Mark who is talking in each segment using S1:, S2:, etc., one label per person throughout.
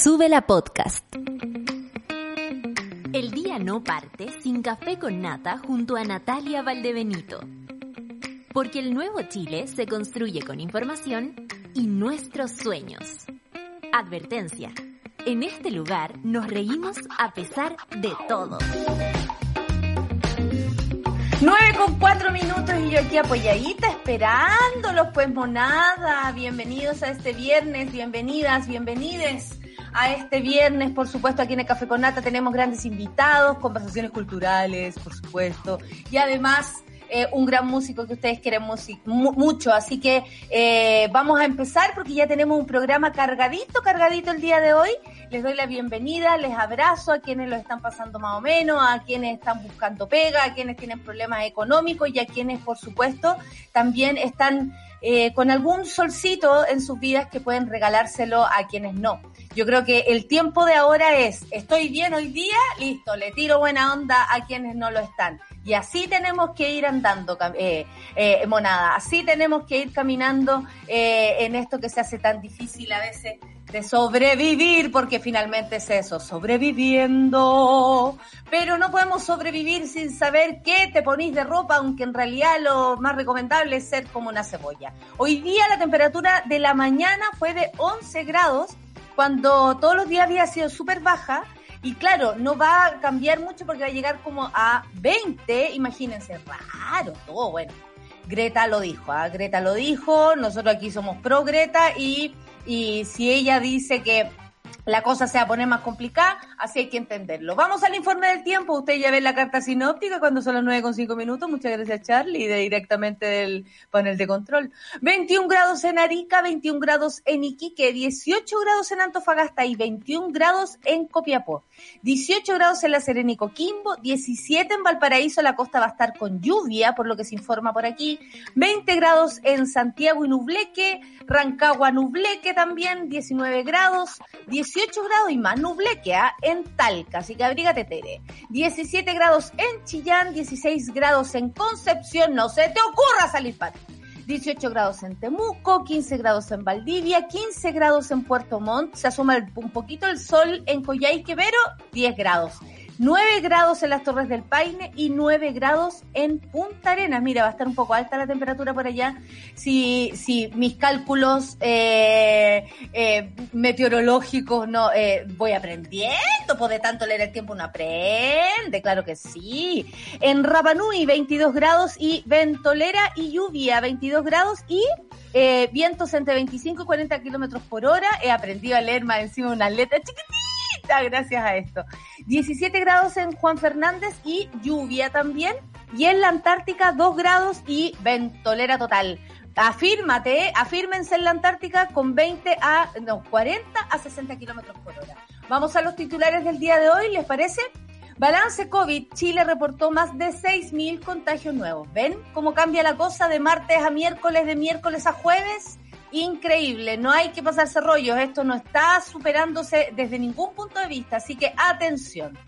S1: Sube la podcast. El día no parte sin café con nata junto a Natalia Valdebenito. Porque el nuevo Chile se construye con información y nuestros sueños. Advertencia. En este lugar nos reímos a pesar de todo.
S2: 9 con 4 minutos y yo aquí apoyadita esperándolos, pues monada. Bienvenidos a este viernes, bienvenidas, bienvenides a este viernes. Por supuesto, aquí en el Café con Nata tenemos grandes invitados, conversaciones culturales, por supuesto. Y además, eh, un gran músico que ustedes quieren mucho. Así que eh, vamos a empezar porque ya tenemos un programa cargadito, cargadito el día de hoy. Les doy la bienvenida, les abrazo a quienes lo están pasando más o menos, a quienes están buscando pega, a quienes tienen problemas económicos y a quienes, por supuesto, también están eh, con algún solcito en sus vidas que pueden regalárselo a quienes no. Yo creo que el tiempo de ahora es, estoy bien hoy día, listo, le tiro buena onda a quienes no lo están. Y así tenemos que ir andando, eh, eh, monada, así tenemos que ir caminando en esto que se hace tan difícil a veces de sobrevivir, porque finalmente es eso, sobreviviendo. Pero no podemos sobrevivir sin saber qué te ponís de ropa, aunque en realidad lo más recomendable es ser como una cebolla. Hoy día la temperatura de la mañana fue de 11 grados, cuando todos los días había sido súper baja. Y claro, no va a cambiar mucho porque va a llegar como a 20, imagínense, raro, todo bueno. Greta lo dijo, ¿ah? Greta lo dijo, nosotros aquí somos pro Greta y y si ella dice que la cosa se va a poner más complicada, así hay que entenderlo. Vamos al informe del tiempo. Usted ya ve la carta sinóptica cuando son las 9 con 5 minutos. Muchas gracias, Charlie, de directamente del panel de control. 21 grados en Arica, 21 grados en Iquique, 18 grados en Antofagasta y 21 grados en Copiapó. 18 grados en La Serena y Coquimbo, 17 en Valparaíso. La costa va a estar con lluvia, por lo que se informa por aquí. 20 grados en Santiago y Nubleque, Rancagua, Nubleque también, 19 grados. 18 grados y más nublequea en Talca, así que abrígate Tere. 17 grados en Chillán, 16 grados en Concepción, no se te ocurra salir para 18 grados en Temuco, 15 grados en Valdivia, 15 grados en Puerto Montt, se asoma un poquito el sol en Coyhaique, 10 grados. 9 grados en las Torres del Paine y 9 grados en Punta Arenas. Mira, va a estar un poco alta la temperatura por allá. Si, si mis cálculos eh, eh, meteorológicos no eh, voy aprendiendo, pues de tanto leer el tiempo uno aprende, claro que sí. En Rapanui 22 grados y Ventolera y lluvia 22 grados y vientos entre 25 y 40 kilómetros por hora. He aprendido a leer más encima una letra chiquitita gracias a esto. 17 grados en Juan Fernández y lluvia también. Y en la Antártica 2 grados y ventolera total. Afírmate, afírmense en la Antártica con 20 a, no, 40 a 60 kilómetros por hora. Vamos a los titulares del día de hoy, ¿les parece? Balance COVID, Chile reportó más de 6.000 contagios nuevos. ¿Ven cómo cambia la cosa de martes a miércoles, de miércoles a jueves? Increíble, no hay que pasarse rollos, esto no está superándose desde ningún punto de vista, así que atención.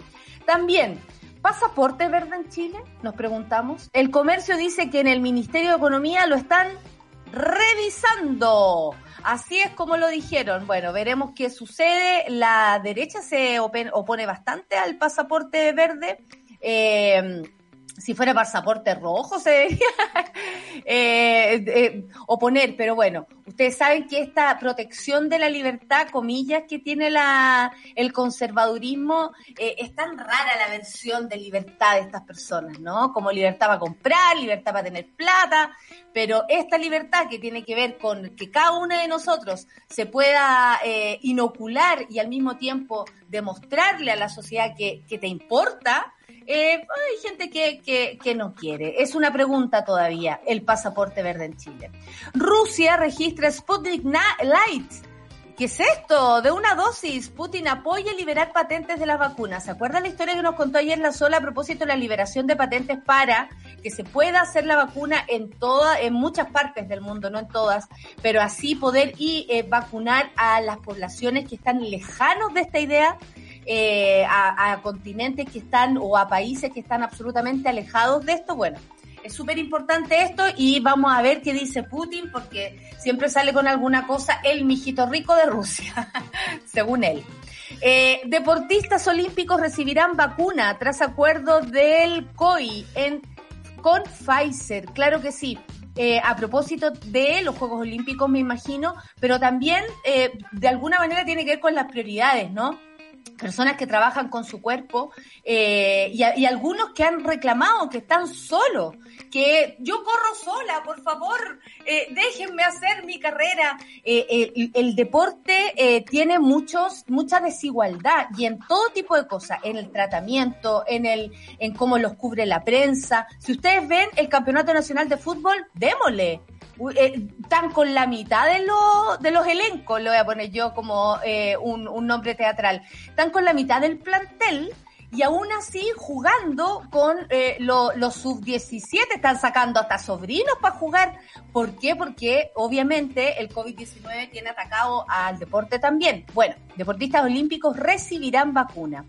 S2: También, ¿pasaporte verde en Chile? Nos preguntamos. El comercio dice que en el Ministerio de Economía lo están revisando. Así es como lo dijeron. Bueno, veremos qué sucede. La derecha se opone bastante al pasaporte verde. Eh, si fuera pasaporte rojo se debería eh, eh, oponer, pero bueno, ustedes saben que esta protección de la libertad, comillas, que tiene la, el conservadurismo, eh, es tan rara la versión de libertad de estas personas, ¿no? Como libertad para comprar, libertad para tener plata, pero esta libertad que tiene que ver con que cada uno de nosotros se pueda inocular y al mismo tiempo demostrarle a la sociedad que, que te importa, eh, hay gente que, que, no quiere. Es una pregunta todavía, el pasaporte verde en Chile. Rusia registra Sputnik Light. ¿Qué es esto? De una dosis, Putin apoya liberar patentes de las vacunas. ¿Se acuerdan la historia que nos contó ayer la sola a propósito de la liberación de patentes para que se pueda hacer la vacuna en toda, en muchas partes del mundo, no en todas, pero así poder y eh, vacunar a las poblaciones que están lejanos de esta idea eh, a, continentes que están o a países que están absolutamente alejados de esto, bueno, Es súper importante esto y vamos a ver qué dice Putin porque siempre sale con alguna cosa el mijito rico de Rusia, según él. Eh, deportistas olímpicos recibirán vacuna tras acuerdo del COI en, con Pfizer. Claro que sí. Eh, a propósito de los Juegos Olímpicos, me imagino, pero también eh, de alguna manera tiene que ver con las prioridades, ¿no? Personas que trabajan con su cuerpo eh, y, algunos que han reclamado que están solos, que yo corro sola, por favor, eh, déjenme hacer mi carrera. Eh, el, deporte tiene muchos, mucha desigualdad y en todo tipo de cosas, en el tratamiento, en, el, en cómo los cubre la prensa. Si ustedes ven el Campeonato Nacional de Fútbol, démosle están eh, con la mitad de, los de los elencos, lo voy a poner yo como eh, un, un, nombre teatral, están con la mitad del plantel y aún así jugando con eh, los sub-17, están sacando hasta sobrinos para jugar. ¿Por qué? Porque obviamente el COVID-19 tiene atacado al deporte también. Bueno, deportistas olímpicos recibirán vacuna.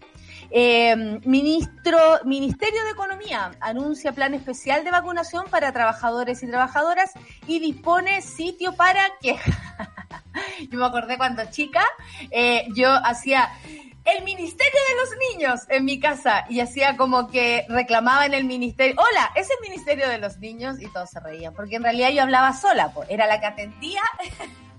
S2: Eh, ministro, Ministerio de Economía anuncia plan especial de vacunación para trabajadores y trabajadoras y dispone sitio para que... yo me acordé cuando chica, eh, yo hacía el Ministerio de los Niños en mi casa y hacía como que reclamaba en el ministerio, hola, es el Ministerio de los Niños y todos se reían, porque en realidad yo hablaba sola, pues, era la que atendía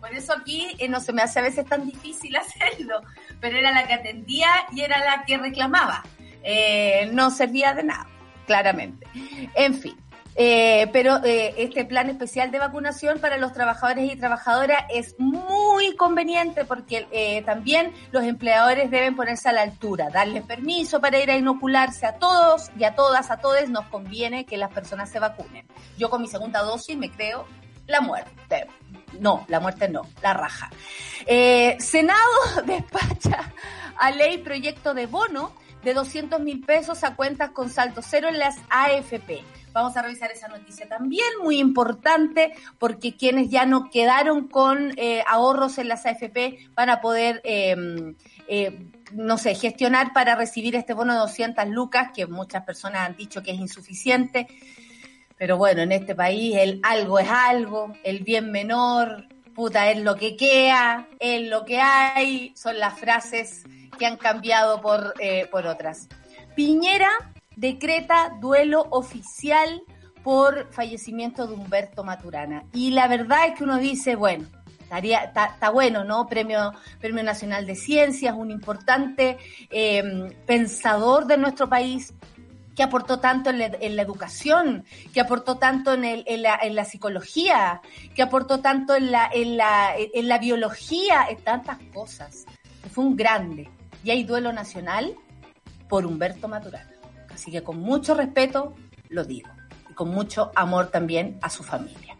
S2: Por eso aquí eh, no se me hace a veces tan difícil hacerlo, pero era la que atendía y era la que reclamaba. Eh, no servía de nada, claramente. En fin. Eh, pero este plan especial de vacunación para los trabajadores y trabajadoras es muy conveniente porque también los empleadores deben ponerse a la altura, darles permiso para ir a inocularse a todos y a todas, a todos nos conviene que las personas se vacunen. Yo con mi segunda dosis me creo la muerte. No, la muerte no, la raja. Eh, Senado despacha a ley proyecto de bono de 200 mil pesos a cuentas con salto cero en las AFP. Vamos a revisar esa noticia también, muy importante, porque quienes ya no quedaron con eh, ahorros en las AFP van a poder, em, eh, no sé, gestionar para recibir este bono de 200 lucas, que muchas personas han dicho que es insuficiente. Pero bueno, en este país el algo es algo, el bien menor, puta, es lo que queda, es lo que hay, son las frases que han cambiado por, eh, por otras. Piñera decreta duelo oficial por fallecimiento de Humberto Maturana. Y la verdad es que uno dice, bueno, está, bueno, ¿no? Premio, Premio Nacional de Ciencias, un importante eh, pensador de nuestro país, que aportó tanto en la, educación, que aportó tanto en, la, psicología, que aportó tanto en la biología, en tantas cosas. Fue un grande. Y hay duelo nacional por Humberto Maturana. Así que con mucho respeto lo digo. Y con mucho amor también a su familia.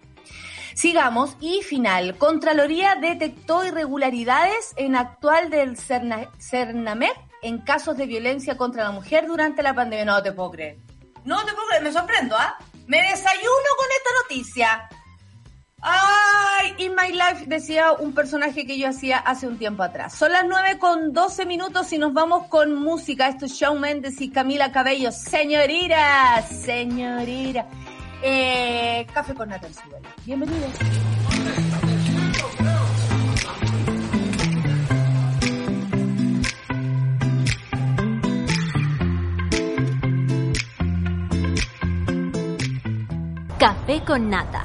S2: Sigamos. Y final. Contraloría detectó irregularidades en actual del Cernamet en casos de violencia contra la mujer durante la pandemia. No te puedo creer. No te puedo creer, me sorprendo, ¿ah? Me desayuno con esta noticia. Ay, In My Life decía un personaje que yo hacía hace un tiempo atrás. Son las 9 con 12 minutos y nos vamos con música. Esto es Shawn Mendes y Camila Cabello. Señorita, señorita. Eh, café con Nathan Bienvenidos.
S1: Café con nata.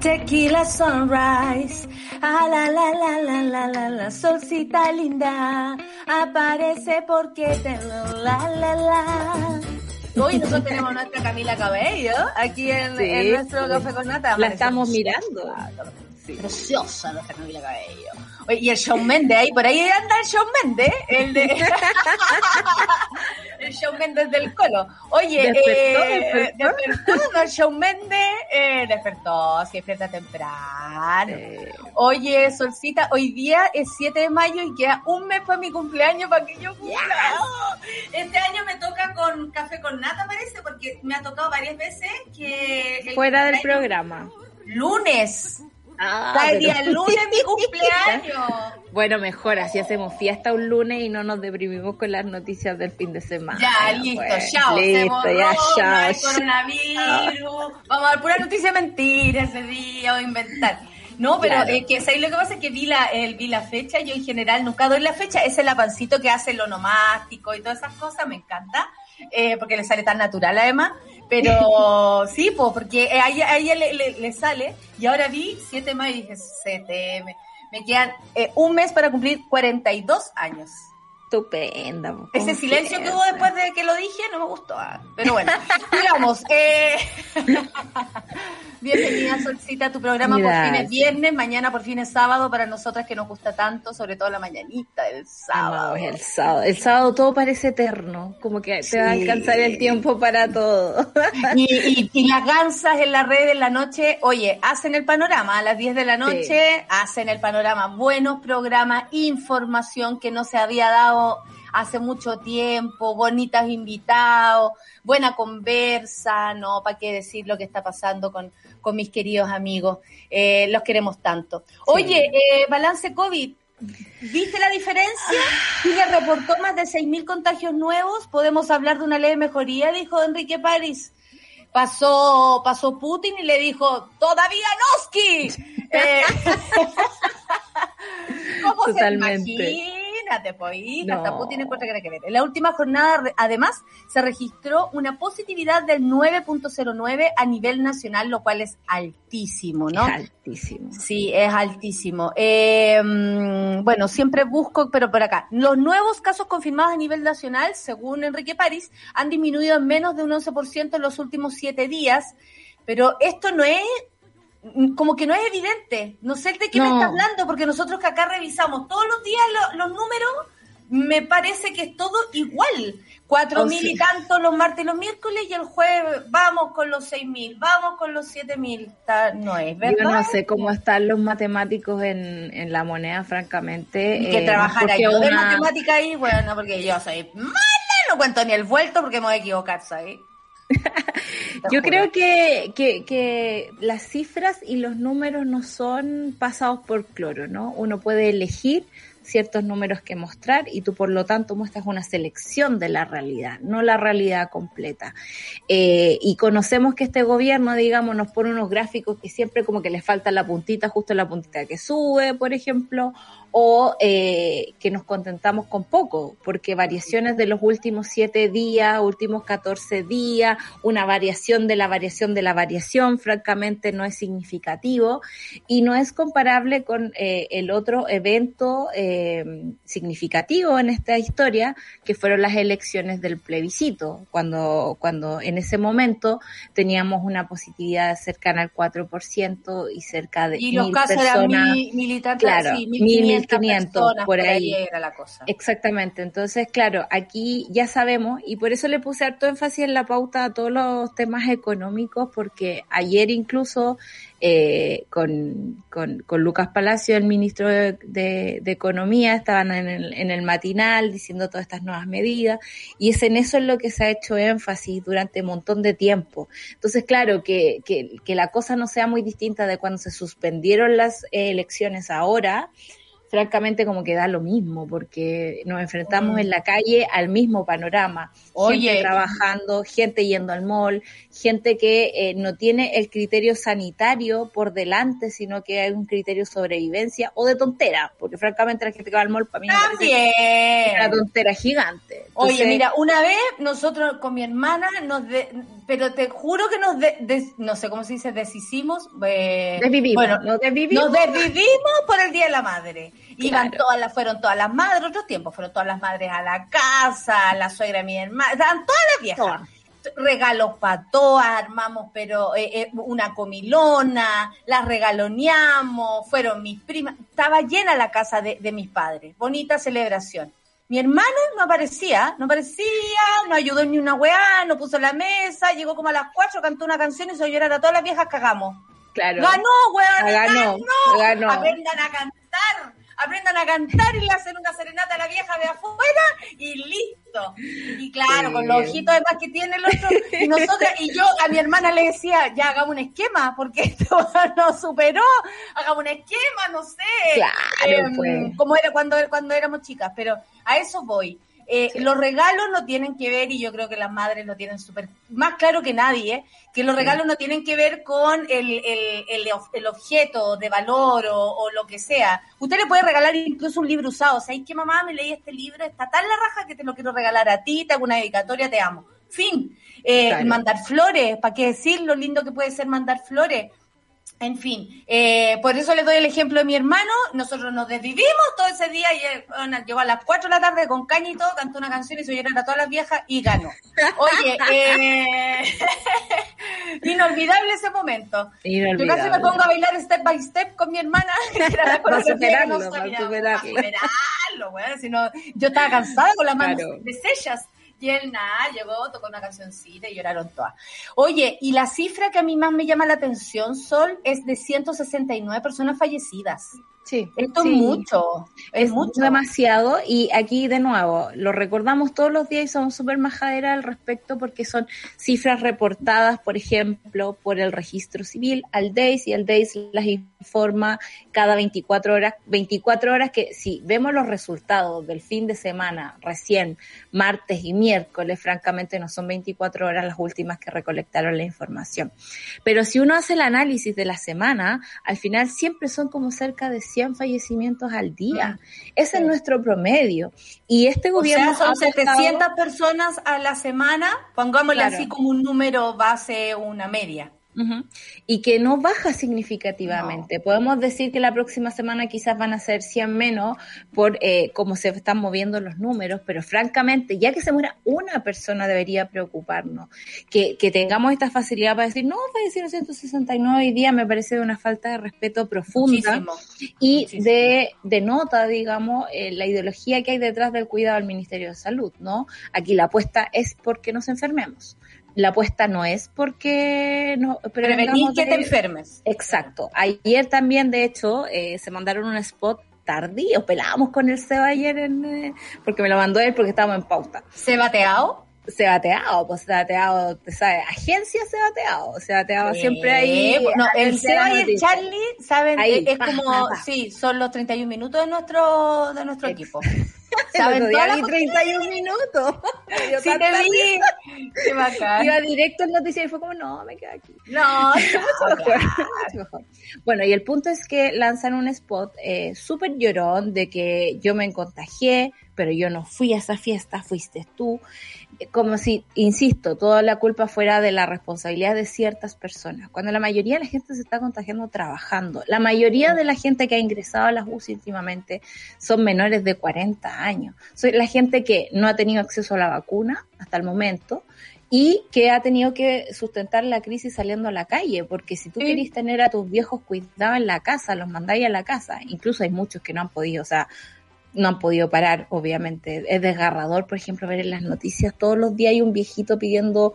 S2: Tequila sunrise, ah la la la la la la la, solcita linda, aparece porque te la la la. Hoy nosotros tenemos nuestra Camila Cabello aquí en, nuestro Café con Nata.
S3: La estamos mirando.
S2: Preciosa nuestra Camila Cabello. Oye, y el Shawn Mendes ahí, por ahí anda el Shawn Mendes, el de el Shawn Mendes del Colo. Oye, despertó, eh, despertó. el Shawn Mendes eh, despertó, se despierta temprano. Oye, Solcita, hoy día es 7 de mayo y queda un mes para mi cumpleaños para que yo cumpla. Este año me toca con café con nata, parece, porque me ha tocado varias veces que...
S3: Fuera del programa.
S2: Lunes. Ah, el día lunes mi cumpleaños.
S3: Bueno, mejor, así hacemos fiesta un lunes y no nos deprimimos con las noticias del fin de semana.
S2: Ya, listo, chao. Listo, ya, chao. coronavirus. Vamos a dar pura noticia mentira ese día o inventar. No, pero es que ¿sabes? lo que pasa es que vi la, el, vi la fecha, yo en general nunca doy la fecha, es el avancito que hace el onomástico y todas esas cosas, me encanta, eh, porque le sale tan natural además, pero sí, pues, porque a ella, le, le, sale, y ahora vi 7 más y dije, CTM, me quedan eh, un mes para cumplir 42 años.
S3: Estupenda.
S2: Ese silencio que hubo después de que lo dije no me gustó. Ah, pero bueno, digamos. Eh... Bienvenida, Solcita, a tu programa por fines viernes, mañana por fines sábado, para nosotras que nos gusta tanto, sobre todo la mañanita el sábado.
S3: el sábado. El sábado todo parece eterno, como que te va a alcanzar el tiempo para todo.
S2: Y, las gansas en la red en la noche, oye, hacen el panorama a las 10 de la noche, hacen el panorama, buenos programas, información que no se había dado hace mucho tiempo, bonitas invitados, buena conversa, ¿no? ¿Para qué decir lo que está pasando con, con mis queridos amigos? Eh, los queremos tanto. Oye, eh, balance COVID. ¿Viste la diferencia? Chile reportó más de 6.000 contagios nuevos. Podemos hablar de una leve mejoría, dijo Enrique París. Pasó, pasó Putin y le dijo, todavía Noski. Eh, ¿Cómo Totalmente. se imagínate, pues, que ver. En la última jornada, además, se registró una positividad del 9.09 a nivel nacional, lo cual es altísimo, ¿no?
S3: altísimo.
S2: Sí, es altísimo. Eh, bueno, siempre busco, pero por acá. Los nuevos casos confirmados a nivel nacional, según Enrique París, han disminuido en menos de un 11% en los últimos siete días, pero esto no es como que no es evidente. No sé de qué me está hablando, porque nosotros que acá revisamos todos los días los números, me parece que es todo igual. Cuatro mil y tanto los martes y los miércoles y el jueves vamos con los seis mil, vamos con los siete mil. No es, ¿verdad?
S3: Yo no sé cómo están los matemáticos en, en la moneda, francamente.
S2: Y que eh, trabajara yo de matemática ahí, bueno, porque yo soy mala, no cuento ni el vuelto porque me voy a equivocar, ¿sabes?
S3: Yo creo que, que, que, las cifras y los números no son pasados por cloro, ¿no? Uno puede elegir ciertos números que mostrar y tú por lo tanto muestras una selección de la realidad, no la realidad completa. Eh, y conocemos que este gobierno, digamos, nos pone unos gráficos que siempre como que le falta la puntita, justo la puntita que sube, por ejemplo, o eh, que nos contentamos con poco, porque variaciones de los últimos siete días, últimos 14 días, una variación de la variación de la variación, francamente no es significativo y no es comparable con eh, el otro evento significativo en esta historia, que fueron las elecciones del plebiscito, cuando, cuando en ese momento teníamos una positividad cercana al 4% y cerca de...
S2: Y los casos eran militantes,
S3: claro, sí, 500 por ahí. era la cosa. Exactamente. Entonces, claro, aquí ya sabemos y por eso le puse harto énfasis en la pauta a todos los temas económicos porque ayer incluso eh, con, con, Lucas Palacio, el ministro de, Economía, estaban en el, en el, matinal diciendo todas estas nuevas medidas y es en eso en lo que se ha hecho énfasis durante un montón de tiempo. Entonces, claro, que, que, que la cosa no sea muy distinta de cuando se suspendieron las elecciones ahora, francamente como que da lo mismo, porque nos enfrentamos en la calle al mismo panorama. Oye, gente trabajando, gente yendo al mall, gente que eh, no tiene el criterio sanitario por delante, sino que hay un criterio de sobrevivencia o de tontera, porque francamente la gente que va al mall para mí es una tontera gigante.
S2: Oye, mira, una vez nosotros con mi hermana nos pero te juro que nos no sé cómo se dice, deshicimos,
S3: eh, desvivimos,
S2: bueno, nos desvivimos. nos desvivimos por el Día de la Madre. Iban todas las, fueron todas las madres, otro tiempo, fueron todas las madres a la casa, la suegra de mi hermana, estaban todas las viejas. Regalos para todas, armamos pero eh, eh, una comilona, las regaloneamos, fueron mis primas, estaba llena la casa de, de mis padres, bonita celebración. Mi hermano no aparecía, no aparecía, no ayudó ni una weá, no puso la mesa, llegó como a las cuatro, cantó una canción y se llorar a todas las viejas cagamos.
S3: Claro.
S2: Ganó, weón,
S3: ganó,
S2: ganó. Aprendan a cantar aprendan a cantar y le hacen una serenata a la vieja de afuera y listo. Y claro, con los ojitos además que tiene el otro. Y nosotras, y yo a mi hermana le decía, ya hagamos un esquema, porque esto nos superó, hagamos un esquema, no sé.
S3: Claro,
S2: em,
S3: pues.
S2: como era cuando, cuando éramos chicas, pero a eso voy. Eh, Los regalos no tienen que ver, y yo creo que las madres lo tienen súper más claro que nadie, ¿eh? que los regalos no tienen que ver con el, el, el, el objeto de valor o, o, lo que sea. Usted le puede regalar incluso un libro usado. Sea, que mamá me leí este libro, está tan la raja que te lo quiero regalar a ti, te hago una dedicatoria, te amo. Fin. Eh, claro. Mandar flores, ¿para qué decir lo lindo que puede ser mandar flores? En fin, eh, por eso le doy el ejemplo de mi hermano. Nosotros nos desvivimos todo ese día y él bueno, llegó a las 4 de la tarde con caña y todo, cantó una canción y se llorar a todas las viejas y ganó. Oye, eh, inolvidable ese momento.
S3: Inolvidable.
S2: Yo casi me pongo a bailar step by step con mi hermana.
S3: Para superarlo, no para superarlo.
S2: superarlo bueno, si no, yo estaba cansada con las manos claro. deshechas. Y él nada, llegó, tocó una cancioncita y lloraron todas. Oye, y la cifra que a mí más me llama la atención, Sol, es de 169 personas fallecidas.
S3: Sí.
S2: Esto
S3: sí.
S2: es mucho. Es,
S3: es
S2: mucho.
S3: demasiado. Y aquí, de nuevo, lo recordamos todos los días y somos súper majaderas al respecto porque son cifras reportadas, por ejemplo, por el registro civil al DEIS y el DEIS las informa cada 24 horas. 24 horas que si vemos los resultados del fin de semana recién, martes y miércoles, francamente no son 24 horas las últimas que recolectaron la información. Pero si uno hace el análisis de la semana, al final siempre son como cerca de 100 fallecimientos al día. Ese sí. es nuestro promedio. Y este gobierno...
S2: O sea, son 700 estado... personas a la semana, pongámosle claro. así como un número base, una media.
S3: Uh -huh. Y que no baja significativamente. No. Podemos decir que la próxima semana quizás van a ser 100 menos por eh, cómo se están moviendo los números, pero francamente, ya que se muera una persona debería preocuparnos. Que, que tengamos esta facilidad para decir, no, fallecieron 169 hoy día, me parece de una falta de respeto profunda
S2: Muchísimo.
S3: y
S2: Muchísimo.
S3: de, de nota, digamos, eh, la ideología que hay detrás del cuidado del Ministerio de Salud, ¿no? Aquí la apuesta es porque nos enfermemos la apuesta no es porque no
S2: prevenir que te enfermes.
S3: Exacto. Ayer también, de hecho, eh, se mandaron un spot tardío, pelábamos con el Seba ayer en, eh, porque me lo mandó él porque estábamos en pauta.
S2: ¿Se bateado?
S3: Se bateado, pues se bateado, ¿sabes? Agencia se bateado, se bateado sí. siempre ahí.
S2: No, el Seba y el Charlie, ¿saben? Ahí, es como, sí, son los 31 minutos de nuestro, de nuestro equipo.
S3: ¿Saben vi 31 minutos.
S2: sí, te vi. Qué bacán.
S3: Iba directo al noticiero y fue como, no, me quedo aquí.
S2: No, no
S3: claro. Bueno, y el punto es que lanzan un spot eh, súper llorón de que yo me contagié, pero yo no fui a esa fiesta, fuiste tú. Como si, insisto, toda la culpa fuera de la responsabilidad de ciertas personas, cuando la mayoría de la gente se está contagiando trabajando. La mayoría de la gente que ha ingresado a las UCI últimamente son menores de 40 años. Soy la gente que no ha tenido acceso a la vacuna hasta el momento y que ha tenido que sustentar la crisis saliendo a la calle, porque si tú sí. querís tener a tus viejos cuidados en la casa, los mandáis a la casa, incluso hay muchos que no han podido, o sea, no han podido parar, obviamente. Es desgarrador, por ejemplo, ver en las noticias todos los días hay un viejito pidiendo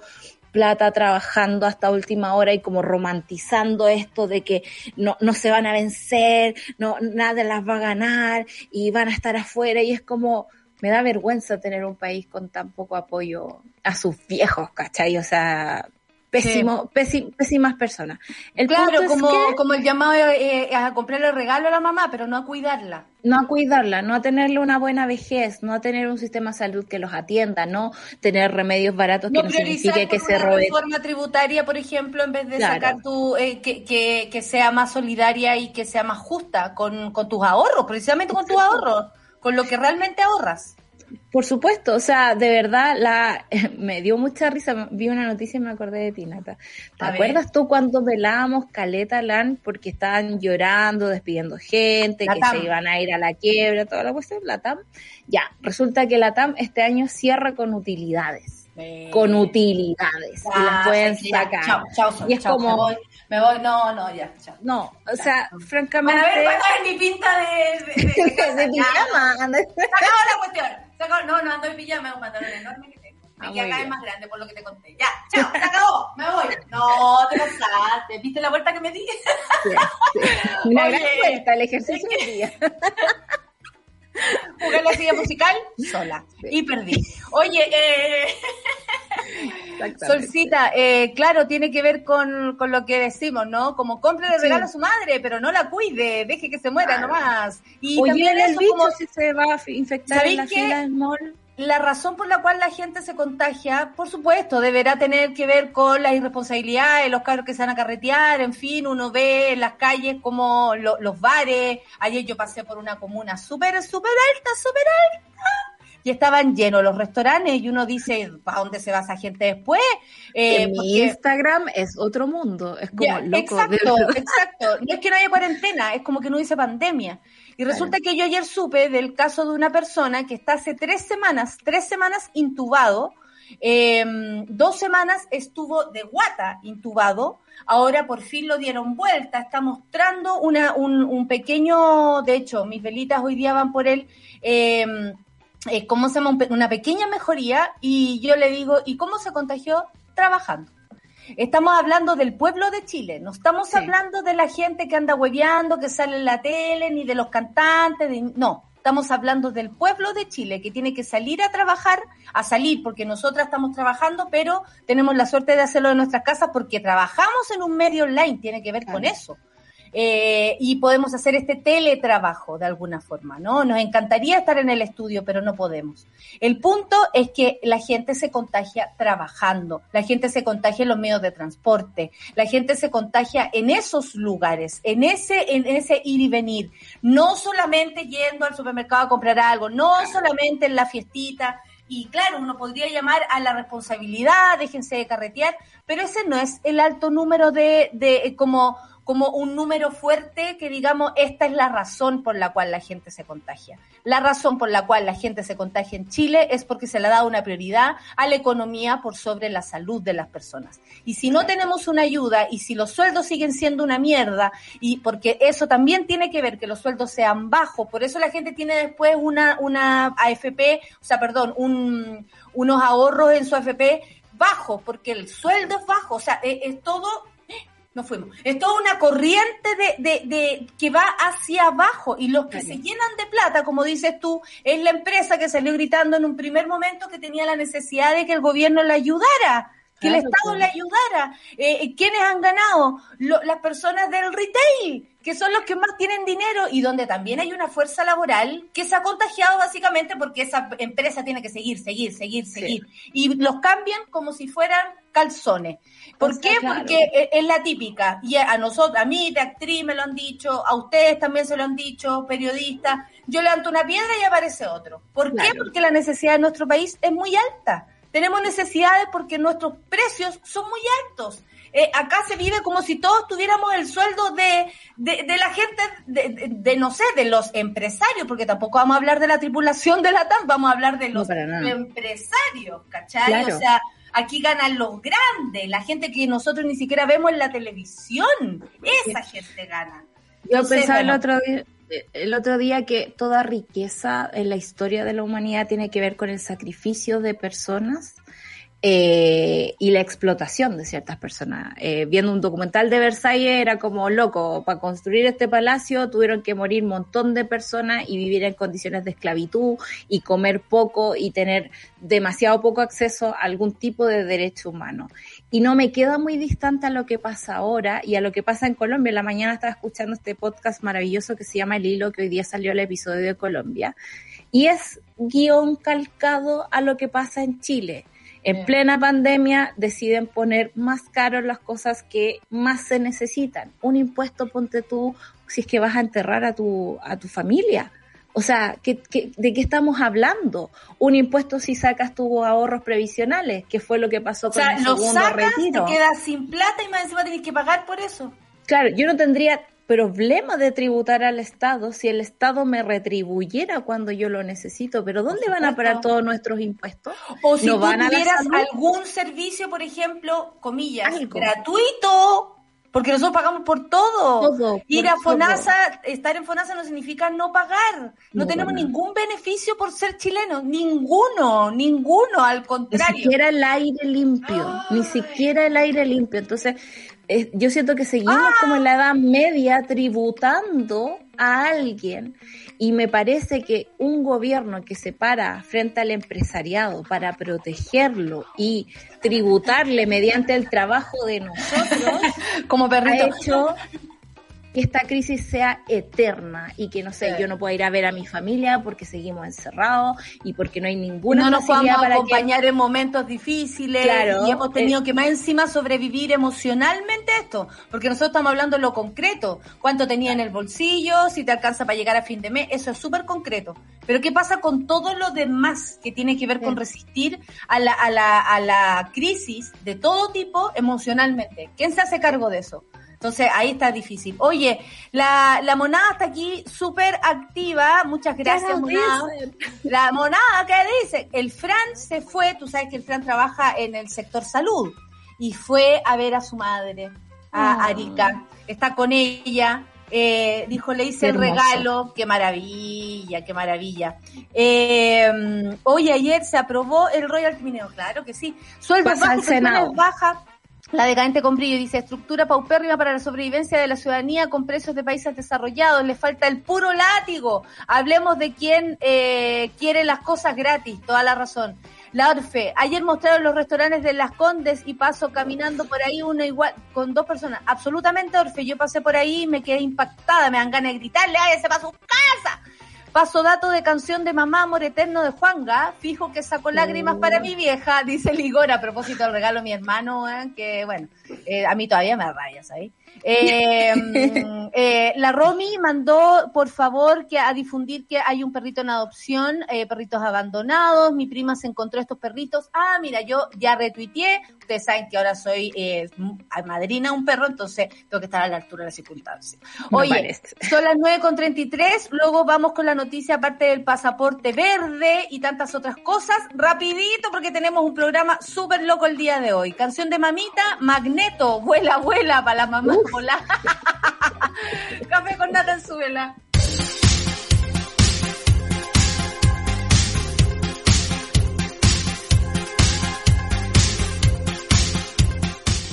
S3: plata, trabajando hasta última hora y como romantizando esto de que no, no se van a vencer, no, nada las va a ganar y van a estar afuera y es como, me da vergüenza tener un país con tan poco apoyo a sus viejos, ¿cachai? O sea, pésimo, sí. pésim, pésimas personas.
S2: El claro, como, que, como el llamado eh, a comprarle regalo a la mamá, pero no a cuidarla.
S3: No a cuidarla, no a tenerle una buena vejez, no a tener un sistema de salud que los atienda, no tener remedios baratos
S2: no
S3: que no signifique que se robe.
S2: Una reforma tributaria, por ejemplo, en vez de claro. sacar tu, eh, que, que, que, sea más solidaria y que sea más justa con, con tus ahorros, precisamente con tus ahorros, con lo que realmente ahorras.
S3: Por supuesto, o sea, de verdad, la me dio mucha risa. Vi una noticia y me acordé de ti, Nata. ¿Te A acuerdas ver. tú cuando velábamos Caleta Lan porque estaban llorando, despidiendo gente, la que TAM. se iban a ir a la quiebra, toda la cuestión? La TAM. Ya, resulta que la TAM este año cierra con utilidades. Eh. Con utilidades. Ah, y las pueden
S2: sí,
S3: sacar.
S2: Chao, chao,
S3: y es
S2: chao,
S3: como.
S2: Me voy, me voy, no, no, ya, chao.
S3: No, o sea, francamente.
S2: Bueno, a ver, ¿cuál es mi pinta de. de, de,
S3: de, de pijama.
S2: La cuestión. No, no ando en pijama, es un pantalón enorme que tengo. Me ah, cada vez más grande por lo que te conté. Ya, chao, se acabó, me voy. No, te pasaste. ¿Viste la vuelta que me di?
S3: Sí, sí. Una Oye, gran vuelta el ejercicio del día.
S2: Jugué la silla musical sola y perdí. Oye, eh... Solcita, eh, claro, tiene que ver con, con, lo que decimos, ¿no? Como compre de regalo a su madre, pero no la cuide, deje que se muera nomás.
S3: Y también el bicho como... si se va a infectar en la fila del mall
S2: la razón por la cual la gente se contagia, por supuesto, deberá tener que ver con la irresponsabilidad de los carros que se van a carretear, en fin, uno ve en las calles como los bares, ayer yo pasé por una comuna súper, súper alta, súper alta, y estaban llenos los restaurantes y uno dice, ¿para dónde se va esa gente después?
S3: Eh, mi Instagram es otro mundo, es como loco.
S2: Exacto, exacto. No es que no haya cuarentena, es como que no dice pandemia. Y resulta que yo ayer supe del caso de una persona que está hace tres semanas, tres semanas intubado, em, dos semanas estuvo de guata intubado, ahora por fin lo dieron vuelta, está mostrando una, un, pequeño, de hecho, mis velitas hoy día van por él, eh, eh, ¿cómo se llama? Una pequeña mejoría y yo le digo, ¿y cómo se contagió? Trabajando. Estamos hablando del pueblo de Chile, no estamos hablando de la gente que anda hueveando, que sale en la tele, ni de los cantantes, no, estamos hablando del pueblo de Chile que tiene que salir a trabajar, a salir, porque nosotras estamos trabajando, pero tenemos la suerte de hacerlo en nuestras casas porque trabajamos en un medio online, tiene que ver con eso. Eh, y podemos hacer este teletrabajo de alguna forma, ¿no? Nos encantaría estar en el estudio, pero no podemos. El punto es que la gente se contagia trabajando, la gente se contagia en los medios de transporte, la gente se contagia en esos lugares, en ese, en ese ir y venir, no solamente yendo al supermercado a comprar algo, no solamente en la fiestita, y claro, uno podría llamar a la responsabilidad, déjense de carretear, pero ese no es el alto número de, de como como un número fuerte que digamos, esta es la razón por la cual la gente se contagia. La razón por la cual la gente se contagia en Chile es porque se le ha dado una prioridad a la economía por sobre la salud de las personas. Y si no tenemos una ayuda y si los sueldos siguen siendo una mierda, y porque eso también tiene que ver que los sueldos sean bajos, por eso la gente tiene después una, una AFP, o sea, perdón, un, unos ahorros en su AFP bajos, porque el sueldo es bajo, o sea, es, es todo nos fuimos. Es toda una corriente de, de, de, que va hacia abajo. Y los que se llenan de plata, como dices tú, es la empresa que salió gritando en un primer momento que tenía la necesidad de que el gobierno le ayudara, que el Estado le ayudara. Eh, eh, ¿Quiénes han ganado? las personas del retail, que son los que más tienen dinero y donde también hay una fuerza laboral que se ha contagiado básicamente porque esa empresa tiene que seguir, seguir, seguir, seguir. Y los cambian como si fueran calzones. ¿Por qué? Porque e, es la típica. Y a nosotros, a mí de actriz me lo han dicho, a ustedes también se lo han dicho, periodistas. Yo levanto una piedra y aparece otro. ¿Por qué? Porque la necesidad de nuestro país es muy alta. Tenemos necesidades porque nuestros precios son muy altos. Eh, acá se vive como si todos tuviéramos el sueldo de, de, la gente, de, de, no sé, de los empresarios, porque tampoco vamos a hablar de la tripulación de la TAM, vamos a hablar de los empresarios, ¿cachai? O sea, Aquí ganan los grandes, la gente que nosotros ni siquiera vemos en la televisión. Esa gente gana.
S3: Yo pensaba el otro día, el otro día que toda riqueza en la historia de la humanidad tiene que ver con el sacrificio de personas eh, y la explotación de ciertas personas. Eh, viendo un documental de Versalles era como loco, para construir este palacio tuvieron que morir un montón de personas y vivir en condiciones de esclavitud y comer poco y tener demasiado poco acceso a algún tipo de derecho humano. Y no me queda muy distante a lo que pasa ahora y a lo que pasa en Colombia. En la mañana estaba escuchando este podcast maravilloso que se llama El Hilo, que hoy día salió el episodio de Colombia. Y es guion calcado a lo que pasa en Chile en plena pandemia deciden poner más caro las cosas que más se necesitan. Un impuesto, ponte tú, si es que vas a enterrar a tu, a tu familia. O sea, ¿qué, de qué estamos hablando? Un impuesto si sacas tus ahorros previsionales, que fue lo que pasó con el segundo sacas, retiro.
S2: Te quedas sin plata y más encima tienes que pagar por eso.
S3: Claro, yo no tendría problema de tributar al Estado si el Estado me retribuyera cuando yo lo necesito, pero ¿dónde van a parar todos nuestros impuestos?
S2: O si ¿No tú tuvieras algún servicio, por ejemplo, comillas, gratuito, porque nosotros pagamos por todo. Ir a FONASA, estar en FONASA no significa no pagar. No, tenemos ningún beneficio por ser chilenos, ninguno, ninguno, al contrario.
S3: Ni siquiera el aire limpio, ni siquiera el aire limpio. Entonces, yo siento que seguimos como en la Edad Media tributando a alguien y me parece que un gobierno que se para frente al empresariado para protegerlo y tributarle mediante el trabajo de nosotros,
S2: como perrito.
S3: ha hecho que esta crisis sea eterna y que no sé, yo no pueda ir a ver a mi familia porque seguimos encerrados y porque no hay ninguna
S2: no nos podemos para acompañar en momentos difíciles y hemos tenido que más encima sobrevivir emocionalmente esto, porque nosotros estamos hablando de lo concreto, cuánto tenía en el bolsillo, si te alcanza para llegar a fin de mes, eso es súper concreto. Pero ¿qué pasa con todo lo demás que tiene que ver con resistir a la, a la, a la crisis de todo tipo emocionalmente? ¿Quién se hace cargo de eso? Entonces ahí está difícil. Oye, la, la monada está aquí súper activa. Muchas gracias, monada. La monada, ¿qué dice? El Fran se fue, tú sabes que el Fran trabaja en el sector salud y fue a ver a su madre, a ah. Arica. Está con ella. Eh, dijo, le hice el regalo, qué maravilla, qué maravilla. Eh, hoy ayer se aprobó el Royal Mineo, claro que sí. Sueldo bajo, baja, la decadente con brillo dice, estructura paupérrima para la sobrevivencia de la ciudadanía con precios de países desarrollados, le falta el puro látigo. Hablemos de quién eh, quiere las cosas gratis, toda la razón. La Orfe, ayer mostraron los restaurantes de Las Condes y paso caminando por ahí uno igual, con dos personas. Absolutamente Orfe, yo pasé por ahí y me quedé impactada, me dan ganas de gritarle, ¡ay, para su casa! Paso dato de canción de Mamá Amor Eterno de Juanga. Fijo que sacó lágrimas para mi vieja, dice Ligor a propósito del regalo mi hermano, eh, que bueno, eh, a mí todavía me rayas ahí. Eh, eh, la Romy mandó, por favor, que a difundir que hay un perrito en adopción, perritos abandonados. Mi prima se encontró estos perritos. Ah, mira, yo ya retuiteé. Ustedes saben que ahora soy eh, madrina un perro, entonces tengo que estar a la altura de la circunstancia. Oye, son las 9.33, luego vamos con la noticia aparte del pasaporte verde y tantas otras cosas. Rapidito, porque tenemos un programa súper loco el día de hoy. Canción de mamita, Magneto, vuela, vuela para la mamá. Hola. Café con nata en su vela.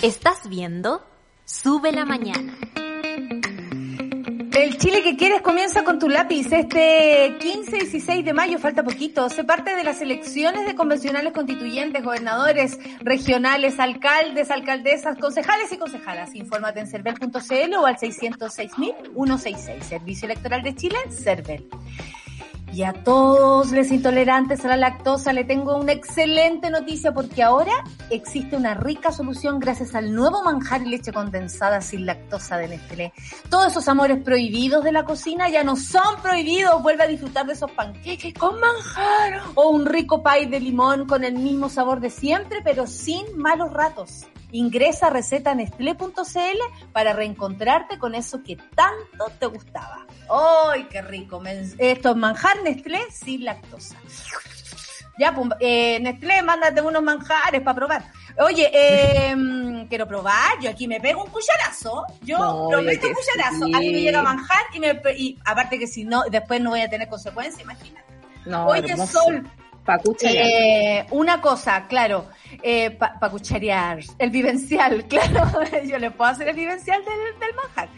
S1: ¿Estás viendo? Sube la mañana.
S2: El Chile que quieres comienza con tu lápiz. Este 15 y 16 de mayo, falta poquito. Se parte de las elecciones de convencionales constituyentes, gobernadores regionales, alcaldes, alcaldesas, concejales y concejalas. Infórmate en cervel.cl o al 606.166. Servicio Electoral de Chile, Cervel. Y a todos los intolerantes a la lactosa le tengo una excelente noticia porque ahora existe una rica solución gracias al nuevo manjar y leche condensada sin lactosa de Nestlé. Todos esos amores prohibidos de la cocina ya no son prohibidos. Vuelve a disfrutar de esos panqueques con manjar o un rico pie de limón con el mismo sabor de siempre pero sin malos ratos. Ingresa a recetanestlé.cl para reencontrarte con eso que tanto te gustaba. ¡Ay, qué rico! Esto es manjar Nestlé sin lactosa. Ya, pues, eh, Nestlé, mándate unos manjares para probar. Oye, eh, quiero probar, yo aquí me pego un cucharazo, yo prometo un cucharazo, a mí me llega a manjar y, me, y aparte que si no, después no voy a tener consecuencias, imagínate. No, Oye, Sol,
S3: para
S2: eh, una cosa, claro, eh, para cucharear, el vivencial, claro, yo le puedo hacer el vivencial del, del manjar.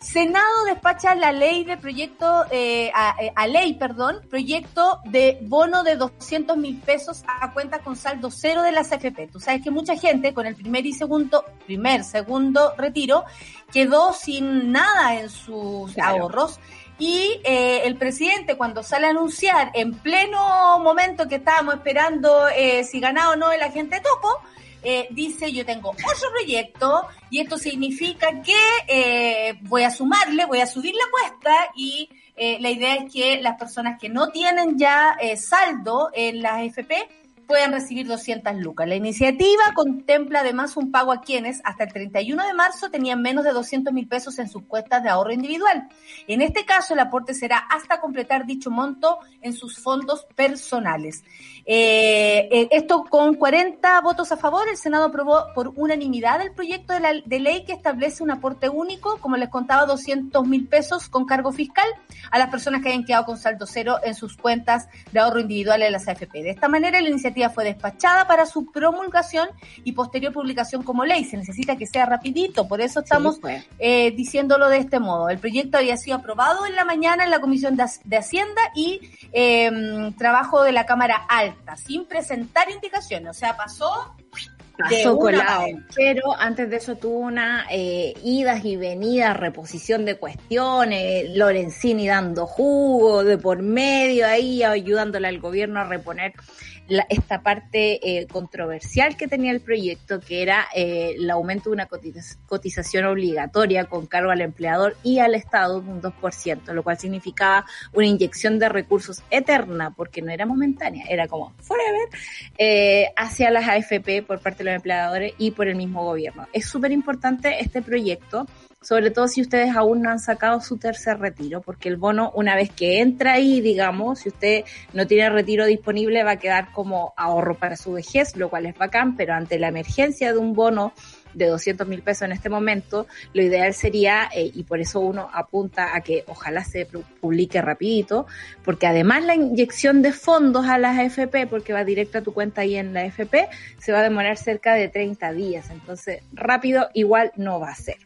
S2: Senado despacha la ley de proyecto, eh, eh, a, ley, perdón, proyecto de bono de 200 mil pesos a cuenta con saldo cero de las AFP. Tú sabes que mucha gente con el primer y segundo, primer, segundo retiro quedó sin nada en sus ahorros. Y eh, el presidente cuando sale a anunciar en pleno momento que estábamos esperando si ganaba o no el agente topo, eh, dice yo tengo otro proyecto y esto significa que eh, voy a sumarle, voy a subir la cuesta y eh, la idea es que las personas que no tienen ya saldo en las FP puedan recibir 200 lucas. La iniciativa contempla además un pago a quienes hasta el 31 de marzo tenían menos de 200 mil pesos en sus cuestas de ahorro individual. En este caso, el aporte será hasta completar dicho monto en sus fondos personales. Eh, eh, esto con 40 votos a favor, el Senado aprobó por unanimidad el proyecto de, la, de ley que establece un aporte único, como les contaba, 200 mil pesos con cargo fiscal a las personas que hayan quedado con saldo cero en sus cuentas de ahorro individual en las AFP. De esta manera, la iniciativa fue despachada para su promulgación y posterior publicación como ley. Se necesita que sea rapidito, por eso estamos eh, diciéndolo de este modo. El proyecto había sido aprobado en la mañana en la Comisión de, Hacienda y em, trabajo de la Cámara Alta, sin presentar indicaciones. O sea, pasó
S3: pasó colado. Pero antes de eso tuvo una eh, idas y venidas, reposición de cuestiones, Lorenzini dando jugo de por medio ahí, ayudándole al gobierno a reponer esta parte eh, controversial que tenía el proyecto, que era eh, el aumento de una cotización obligatoria con cargo al empleador y al Estado de un 2%, lo cual significaba una inyección de recursos eterna, porque no era momentánea, era como forever, eh, hacia las AFP por parte de los empleadores y por el mismo gobierno. Es súper importante este proyecto sobre todo si ustedes aún no han sacado su tercer retiro, porque el bono, una vez que entra ahí, digamos, si usted no tiene retiro disponible, va a quedar como ahorro para su vejez, lo cual es bacán, pero ante la emergencia de un bono de 200 mil pesos en este momento, lo ideal sería, eh, y por eso uno apunta a que ojalá se publique rapidito, porque además la inyección de fondos a las AFP, porque va directo a tu cuenta ahí en la AFP, se va a demorar cerca de 30 días, entonces rápido igual no va a ser.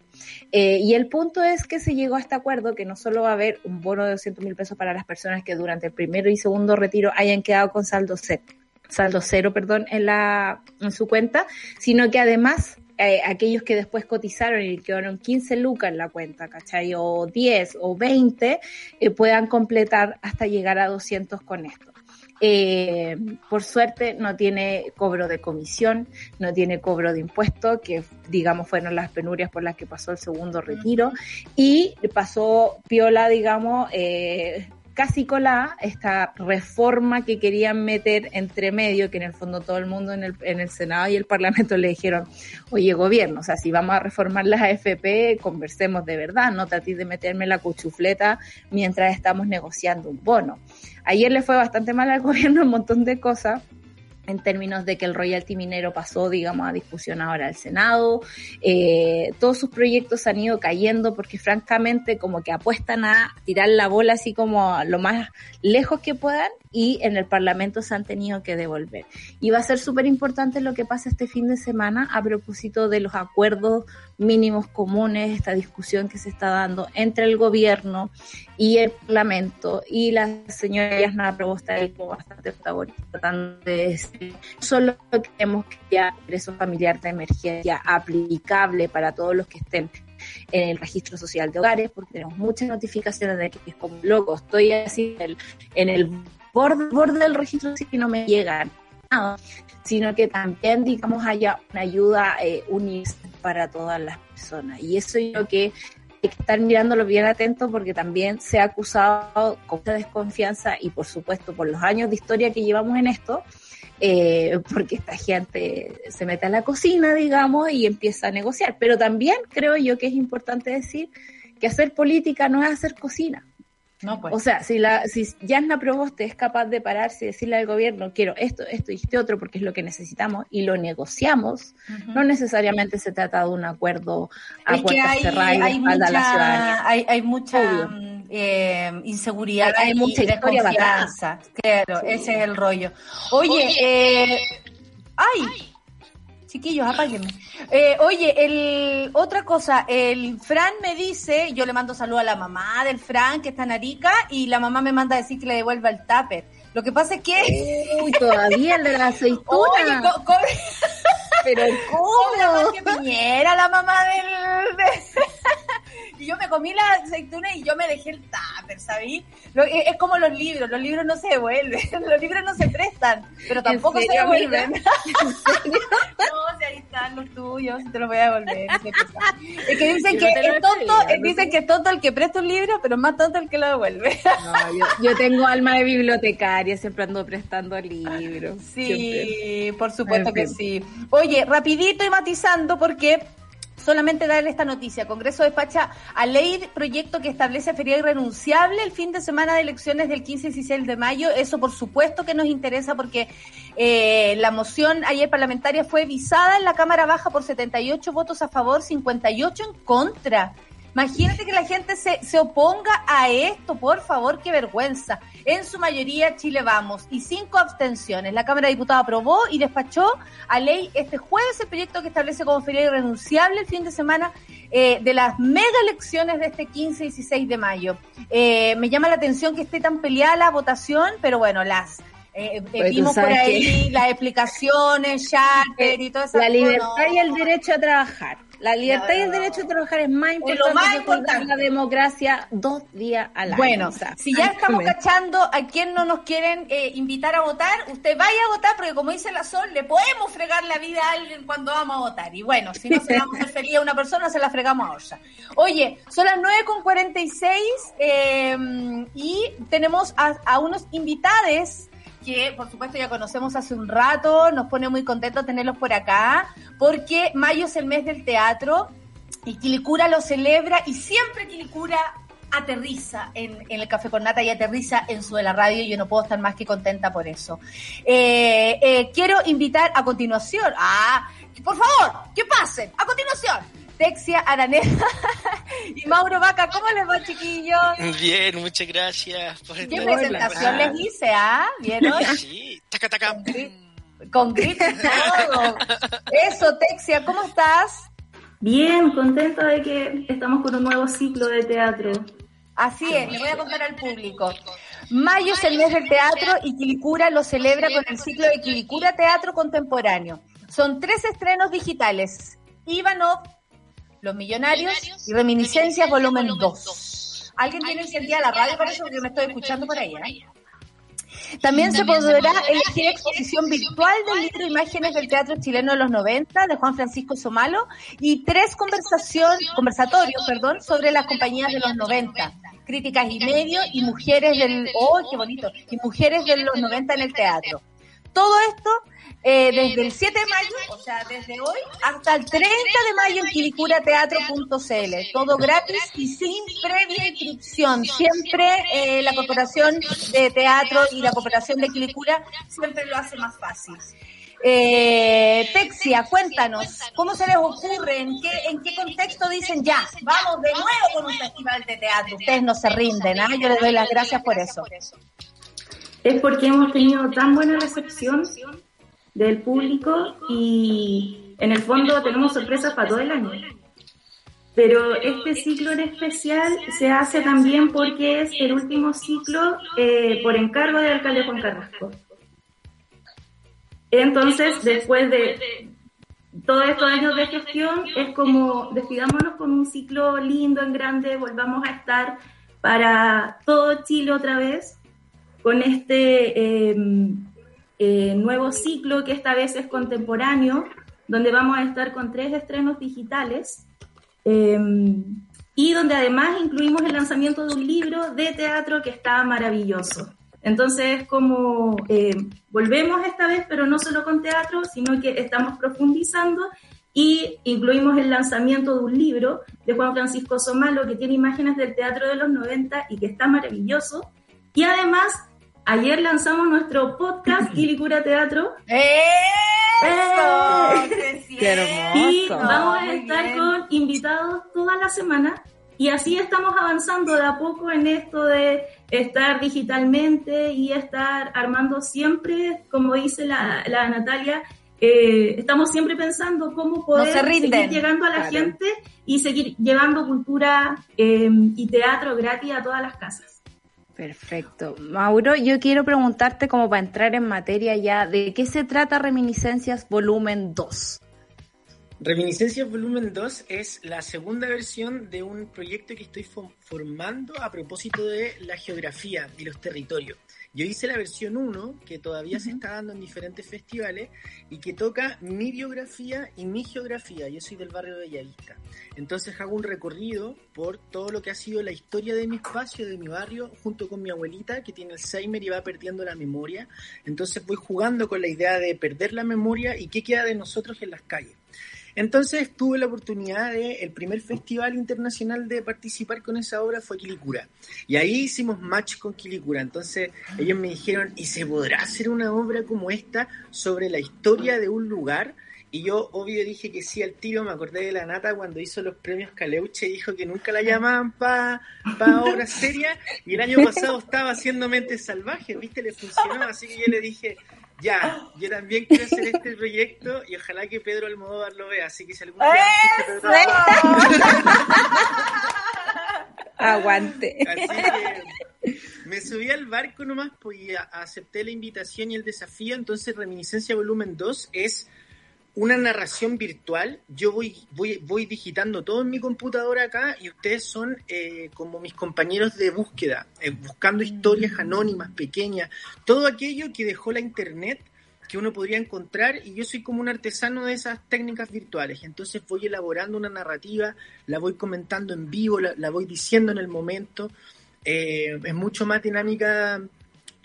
S3: Eh, y el punto es que se llegó a este acuerdo que no solo va a haber un bono de 200 mil pesos para las personas que durante el primero y segundo retiro hayan quedado con saldo cero, saldo cero, perdón, en la, en su cuenta, sino que además eh, aquellos que después cotizaron y quedaron 15 lucas en la cuenta, ¿cachai? O 10 o 20, eh, puedan completar hasta llegar a 200 con esto. Eh, por suerte no tiene cobro de comisión, no tiene cobro de impuestos, que digamos fueron las penurias por las que pasó el segundo retiro, y pasó piola, digamos, eh, casi colada esta reforma que querían meter entre medio, que en el fondo todo el mundo en el, en el Senado y el Parlamento le dijeron, oye gobierno, o sea, si vamos a reformar las AFP, conversemos de verdad, no tratéis de meterme la cuchufleta mientras estamos negociando un bono. Ayer le fue bastante mal al gobierno un montón de cosas en términos de que el royalty minero pasó, digamos, a discusión ahora al Senado. Eh, todos sus proyectos han ido cayendo porque francamente como que apuestan a tirar la bola así como lo más lejos que puedan y en el Parlamento se han tenido que devolver. Y va a ser súper importante lo que pasa este fin de semana a propósito de los acuerdos mínimos comunes, esta discusión que se está dando entre el gobierno y el Parlamento y la señora Yasna Probosta ahí como bastante favorita, tratando de decir, solo queremos que haya ingreso familiar de emergencia aplicable para todos los que estén en el registro social de hogares, porque tenemos muchas notificaciones de que es como loco, estoy así en el, en el borde, borde del registro si no me llegan sino que también, digamos, haya una ayuda eh, para todas las personas. Y eso yo creo que hay que estar mirándolo bien atento porque también se ha acusado con mucha desconfianza y por supuesto por los años de historia que llevamos en esto, eh, porque esta gente se mete a la cocina, digamos, y empieza a negociar. Pero también creo yo que es importante decir que hacer política no es hacer cocina. No, pues. O sea, si la si Yasna Proboste es capaz de pararse y decirle al gobierno, quiero esto, esto y este otro porque es lo que necesitamos y lo negociamos, no necesariamente se trata de un acuerdo a puertas cerradas y hay mucha, la ciudadanía.
S2: Hay, hay mucha eh, inseguridad hay, mucha desconfianza. Claro, ese es el rollo. Oye, eh, ¡ay! Chiquillos, apáguenme. Eh, oye, el, otra cosa, el Fran me dice, yo le mando saludo a la mamá del Fran, que está en Arica, y la mamá me manda a decir que le devuelva el tupper. Lo que pasa es que...
S3: Uy, todavía el de la aceituna. Oye, Pero ¿cómo?
S2: que piñera la mamá del... y yo me comí la aceituna y yo me dejé el tupper, ¿sabí? Eh, es como los libros, los libros no se devuelven, los libros no se prestan, pero tampoco se devuelven. no, si ahí están los tuyos, te los voy a devolver. Es que dicen que es tonto, dicen que es tonto el que presta un libro, pero más tonto el que lo devuelve.
S3: no, yo, tengo alma de bibliotecaria, siempre ando prestando libros.
S2: Sí, por supuesto que sí. Oye, rapidito y matizando porque solamente darle esta noticia. Congreso despacha a ley proyecto que establece feriado irrenunciable el fin de semana de elecciones del 15 y 16 de mayo. Eso por supuesto que nos interesa porque eh, la moción ayer parlamentaria fue visada en la Cámara Baja por 78 votos a favor, 58 en contra. Imagínate que la gente se, se oponga a esto, por favor, qué vergüenza. En su mayoría, Chile Vamos y cinco abstenciones. La Cámara de Diputados aprobó y despachó a ley este jueves el proyecto que establece como feriado irrenunciable el fin de semana eh, de las mega elecciones de este 15 y 16 de mayo. Eh, me llama la atención que esté tan peleada la votación, pero bueno, las eh, eh vimos por ahí las explicaciones, charter y todo eso.
S3: La libertad y el derecho a trabajar. La libertad y el derecho a trabajar es más importante,
S2: más importante.
S3: la democracia dos días al año.
S2: Bueno, si ya estamos cachando a quien no nos quieren eh, invitar a votar, usted vaya a votar porque como dice la Sol, le podemos fregar la vida a alguien cuando vamos a votar. Y bueno, si no se la vamos a a una persona, se la fregamos a otra. Oye, son las 9.46 eh, y tenemos a, a unos invitados que por supuesto ya conocemos hace un rato, nos pone muy contentos tenerlos por acá, porque mayo es el mes del teatro y Quilicura lo celebra y siempre Quilicura aterriza en, el Café con Nata y aterriza en su de la radio y yo no puedo estar más que contenta por eso. Eh, eh, quiero invitar a continuación, ah, por favor, que pasen, a continuación, Texia Araneda y Mauro Vaca. ¿Cómo les va, chiquillos?
S4: Bien, muchas gracias
S2: por ¿Qué presentación les hice, ah? ¿Vieron?
S4: Sí, taca, taca.
S2: Con grito y todo. Eso, Texia, ¿cómo estás?
S5: Bien, contenta de que estamos con un nuevo ciclo de teatro.
S2: Así es, le voy a contar al público. Mayo es el mes del teatro y Quilicura lo celebra con el ciclo de Quilicura Teatro Contemporáneo. Son tres estrenos digitales. Ivanov, los Millonarios y Reminiscencias Volumen 2. ¿Alguien tiene encendida la radio para eso? Porque me estoy escuchando por ahí. ¿eh? También se podrá elegir exposición virtual del libro Imágenes del Teatro Chileno de los 90 de Juan Francisco Somalo y tres conversación, conversatorios perdón, sobre las compañías de los 90, críticas y medio y mujeres del... ¡Oh, qué bonito! Y mujeres de los 90 en el teatro. Todo esto eh, desde el 7 de mayo, o sea, desde hoy, hasta el 30 de mayo en quilicurateatro.cl. Todo gratis y sin previa inscripción. Siempre eh, la Corporación de Teatro y la Corporación de Quilicura siempre lo hace más fácil. Eh, Texia, cuéntanos, ¿cómo se les ocurre? ¿En qué, ¿En qué contexto dicen ya? Vamos de nuevo con un festival de teatro. Ustedes no se rinden, ¿ah? Yo les doy las gracias por eso.
S5: Es porque hemos tenido tan buena recepción del público y en el fondo tenemos sorpresas para todo el año. Pero este ciclo en especial se hace también porque es el último ciclo eh, por encargo del alcalde Juan Carrasco. Entonces, después de todos estos años de gestión, es como despidámonos con un ciclo lindo, en grande, volvamos a estar para todo Chile otra vez, con este eh, eh, nuevo ciclo que esta vez es contemporáneo, donde vamos a estar con tres estrenos digitales em, y donde además incluimos el lanzamiento de un libro de teatro que está maravilloso. Entonces, como eh, volvemos esta vez, pero no solo con teatro, sino que estamos profundizando y incluimos el lanzamiento de un libro de Juan Francisco Somalo que tiene imágenes del teatro de los 90 y que está maravilloso. Y además Ayer lanzamos nuestro podcast Quilicura Teatro.
S2: ¡Eso!
S5: ¡Eh! y vamos a estar con invitados toda la semana. Y así estamos avanzando de a poco en esto de estar digitalmente y estar armando siempre, como dice la, Natalia, eh, estamos siempre pensando cómo poder seguir llegando a la gente y seguir llevando cultura eh, y teatro gratis a todas las casas.
S3: Perfecto. Mauro, yo quiero preguntarte como para entrar en materia ya, ¿de qué se trata Reminiscencias Volumen 2?
S4: Reminiscencias Volumen 2 es la segunda versión de un proyecto que estoy formando a propósito de la geografía y los territorios. Yo hice la versión 1, que todavía se está dando en diferentes festivales, y que toca mi biografía y mi geografía. Yo soy del barrio de Bellavista. Entonces hago un recorrido por todo lo que ha sido la historia de mi espacio, de mi barrio, junto con mi abuelita, que tiene Alzheimer y va perdiendo la memoria. Entonces voy jugando con la idea de perder la memoria y qué queda de nosotros en las calles. Entonces tuve la oportunidad de, el primer festival internacional de participar con esa obra fue Quilicura. Y ahí hicimos match con Quilicura. Entonces ellos me dijeron, ¿y se podrá hacer una obra como esta sobre la historia de un lugar? Y yo, obvio, dije que sí al tiro. Me acordé de la Nata cuando hizo los premios Caleuche dijo que nunca la llamaban para pa obras serias. Y el año pasado estaba haciendo Mentes Salvajes, ¿viste? Le funcionó. Así que yo le dije, ya, yo también quiero hacer este proyecto y ojalá que Pedro Almodóvar lo vea. Así que si algún día.
S3: Aguante.
S4: Así que me subí al barco nomás pues, y acepté la invitación y el desafío. Entonces, Reminiscencia Volumen 2 es una narración virtual. Yo voy, voy, voy digitando todo en mi computadora acá y ustedes son eh, como mis compañeros de búsqueda, eh, buscando historias anónimas, pequeñas, todo aquello que dejó la internet que uno podría encontrar y yo soy como un artesano de esas técnicas virtuales. Entonces voy elaborando una narrativa, la voy comentando en vivo, la, voy diciendo en el momento. Eh, es mucho más dinámica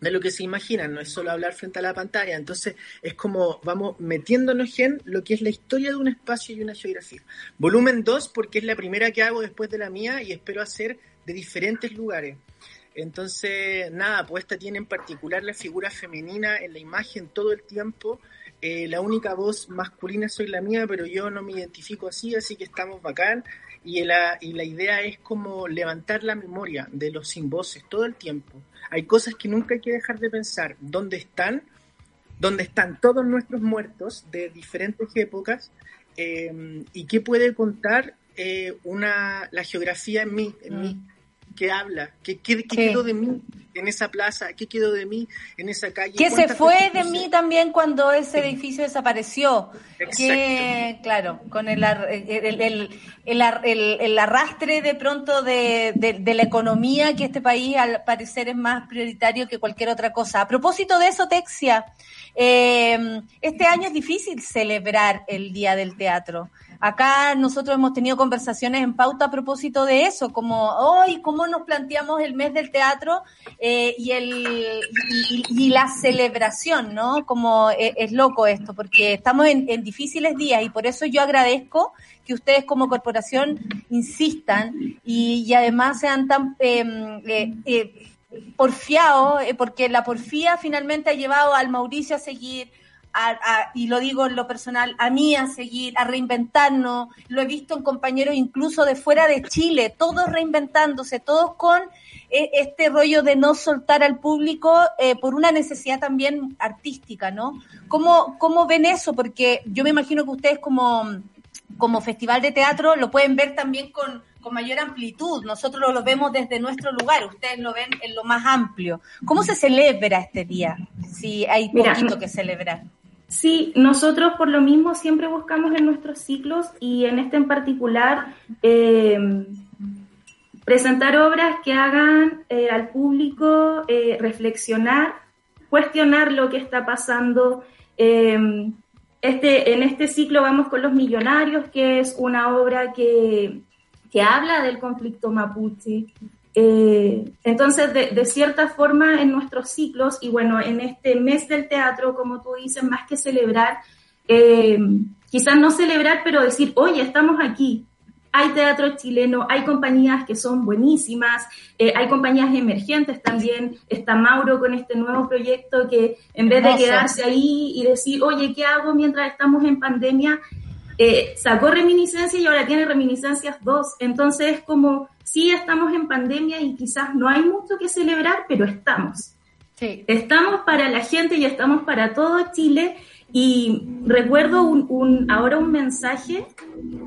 S4: de lo que se imaginan, no es solo hablar frente a la pantalla. Entonces es como vamos metiéndonos en lo que es la historia de un espacio y una geografía. Volumen 2 porque es la primera que hago después de la mía y espero hacer de diferentes lugares. Entonces, nada, pues esta tiene en particular la figura femenina en la imagen todo el tiempo. Eh, la única voz masculina soy la mía, pero yo no me identifico así, así que estamos bacán. Y la, y la idea es como levantar la memoria de los sin voces todo el tiempo. Hay cosas que nunca hay que dejar de pensar. ¿Dónde están? ¿Dónde están todos nuestros muertos de diferentes épocas? Eh, ¿Y qué puede contar eh, una, la geografía en mí, en mí qué habla, qué, quedó de mí en esa plaza, qué quedó de mí en esa calle.
S2: ¿Qué se fue de mí también cuando ese edificio desapareció? Que, claro, con el, el, el, arrastre de pronto de, de, la economía, que este país al parecer es más prioritario que cualquier otra cosa. A propósito de eso, Texia, eh, este año es difícil celebrar el Día del Teatro. Acá nosotros hemos tenido conversaciones en pauta a propósito de eso, como hoy, cómo nos planteamos el mes del teatro eh, y, el, y, la celebración, ¿no? Como eh, es, loco esto, porque estamos en, difíciles días y por eso yo agradezco que ustedes como corporación insistan y, además sean tan... Em, eh, porfiados, porque la porfía finalmente ha llevado al Mauricio a seguir, y lo digo en lo personal, a mí a seguir, a reinventarnos. Lo he visto en compañeros incluso de fuera de Chile, todos reinventándose, todos con eh, este rollo de no soltar al público eh, por una necesidad también artística, ¿no? ¿Cómo, ¿Cómo ven eso? Porque yo me imagino que ustedes como, como festival de teatro lo pueden ver también con, con mayor amplitud. Nosotros lo vemos desde nuestro lugar, ustedes lo ven en lo más amplio. ¿Cómo se celebra este día? Si hay poquito que celebrar.
S5: Sí, nosotros por lo mismo siempre buscamos en nuestros ciclos y en este en particular eh, presentar obras que hagan eh, al público eh, reflexionar, cuestionar lo que está pasando. este, en este ciclo vamos con Los Millonarios, que es una obra que, que habla del conflicto mapuche, eh, entonces, de, cierta forma, en nuestros ciclos, y bueno, en este mes del teatro, como tú dices, más que celebrar, eh, quizás no celebrar, pero decir, oye, estamos aquí, hay teatro chileno, hay compañías que son buenísimas, eh, hay compañías emergentes también, está Mauro con este nuevo proyecto que en vez de quedarse ahí y decir, oye, ¿qué hago mientras estamos en pandemia? Sacó reminiscencias y ahora tiene reminiscencias dos. Entonces, como sí estamos en pandemia y quizás no hay mucho que celebrar, pero estamos. Sí. Estamos para la gente y estamos para todo Chile. Y recuerdo un, ahora un mensaje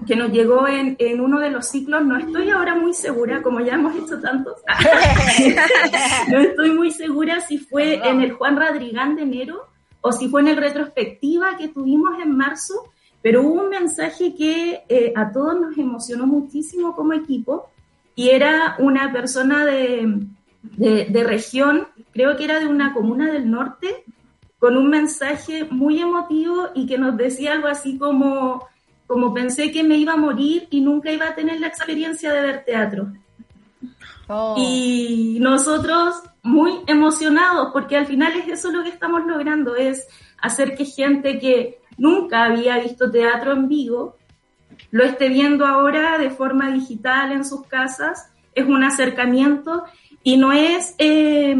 S5: que nos llegó en, en, uno de los ciclos, no estoy ahora muy segura, como ya hemos hecho tantos, no estoy muy segura si fue en el Juan Radrigán de enero o si fue en el retrospectiva que tuvimos en marzo, pero hubo un mensaje que eh, a todos nos emocionó muchísimo como equipo, y era una persona de, de, región, creo que era de una comuna del norte, con un mensaje muy emotivo y que nos decía algo así como, como pensé que me iba a morir y nunca iba a tener la experiencia de ver teatro. Oh. Y nosotros muy emocionados, porque al final es eso lo que estamos logrando, es hacer que gente que nunca había visto teatro en vivo lo esté viendo ahora de forma digital en sus casas, es un acercamiento y no es, eh,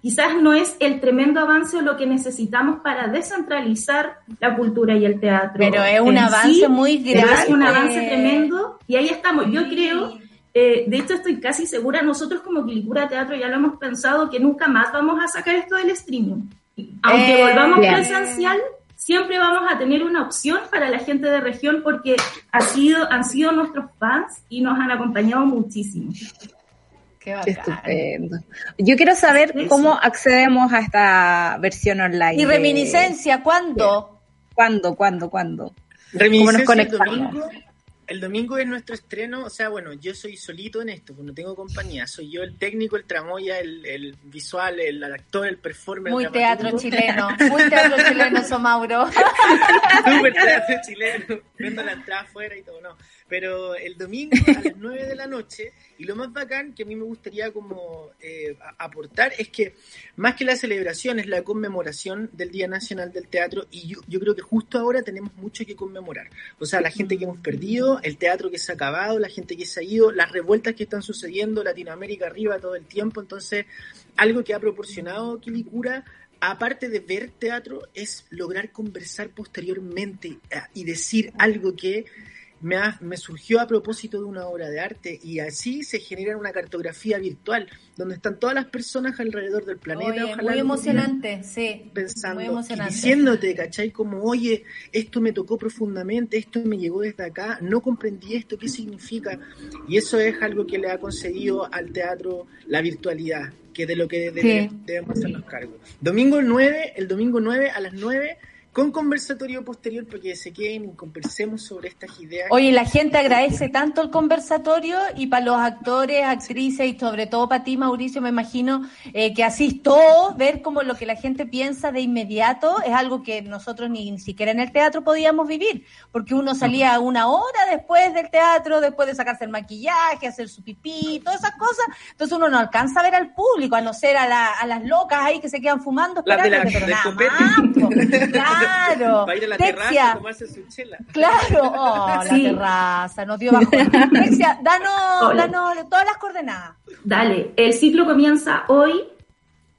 S5: quizás no es el tremendo avance lo que necesitamos para descentralizar la cultura y el teatro.
S2: Pero es un avance muy grande.
S5: es un avance tremendo y ahí estamos. Yo creo, eh, de hecho estoy casi segura, nosotros como Quilicura Teatro ya lo hemos pensado que nunca más vamos a sacar esto del streaming. Aunque eh, volvamos presencial, siempre vamos a tener una opción para la gente de región porque ha sido, han sido nuestros fans y nos han acompañado muchísimo.
S3: Qué, estupendo. Yo quiero saber cómo accedemos a esta versión online.
S2: ¿Y reminiscencia cuándo?
S3: ¿Cuándo, cuándo, cuándo?
S4: Reminiscencia ¿Cómo nos conectamos? El domingo es nuestro estreno, o sea, bueno, yo soy solito en esto, pues no tengo compañía, soy yo el técnico, el tramoya, el, visual, el, actor, el performer.
S2: Muy teatro chileno, muy teatro chileno, eso Mauro.
S4: Súper teatro chileno, viendo la entrada afuera y todo, no. Pero el domingo a las 9 de la noche, y lo más bacán que a mí me gustaría como eh, aportar es que más que la celebración es la conmemoración del Día Nacional del Teatro y yo, yo creo que justo ahora tenemos mucho que conmemorar. O sea, la gente que hemos perdido, el teatro que se ha acabado, la gente que se ha ido, las revueltas que están sucediendo, Latinoamérica arriba todo el tiempo. Entonces, algo que ha proporcionado Quilicura aparte de ver teatro, es lograr conversar posteriormente eh, y decir algo que me, me, surgió a propósito de una obra de arte y así se genera una cartografía virtual donde están todas las personas alrededor del planeta.
S2: muy emocionante, sí.
S4: Pensando, Y diciéndote, ¿cachai? Como, oye, esto me tocó profundamente, esto me llegó desde acá, no comprendí esto, ¿qué significa? Y eso es algo que le ha concedido al teatro la virtualidad, que de lo que debemos hacernos cargo. Domingo 9, el domingo 9 a las 9 con conversatorio posterior porque se queden y conversemos sobre estas ideas.
S2: Oye, la gente agradece tanto el conversatorio y para los actores, actrices y sobre todo para ti, Mauricio, me imagino eh, que así todo, ver como lo que la gente piensa de inmediato es algo que nosotros ni, siquiera en el teatro podíamos vivir, porque uno salía una hora después del teatro, después de sacarse el maquillaje, hacer su pipí, todas esas cosas, entonces uno no alcanza a ver al público, a no ser a, las locas ahí que se quedan fumando, esperando, pero nada Claro.
S4: Va a ir a la terraza a tomarse su chela.
S2: Claro, oh, la terraza, nos dio bajo. Texia, danos, danos todas las coordenadas.
S5: Dale, el ciclo comienza hoy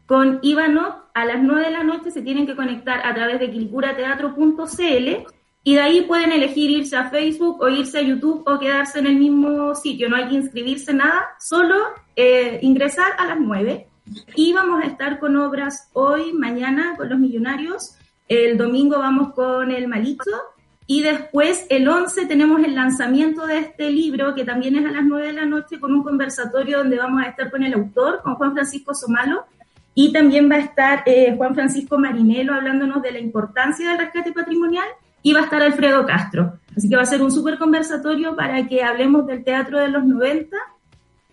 S5: con Ivanov a las 9 de la noche se tienen que conectar a través de quilcurateatro.cl y de ahí pueden elegir irse a Facebook o irse a YouTube o quedarse en el mismo sitio. No hay que inscribirse nada, solo eh, ingresar a las 9. Y vamos a estar con obras hoy, mañana, con los millonarios. El domingo vamos con El Malito. Y después, el 11, tenemos el lanzamiento de este libro, que también es a las 9 de la noche, con un conversatorio donde vamos a estar con el autor, con Juan Francisco Somalo. Y también va a estar eh, Juan Francisco Marinelo hablándonos de la importancia del rescate patrimonial. Y va a estar Alfredo Castro. Así que va a ser un súper conversatorio para que hablemos del teatro de los 90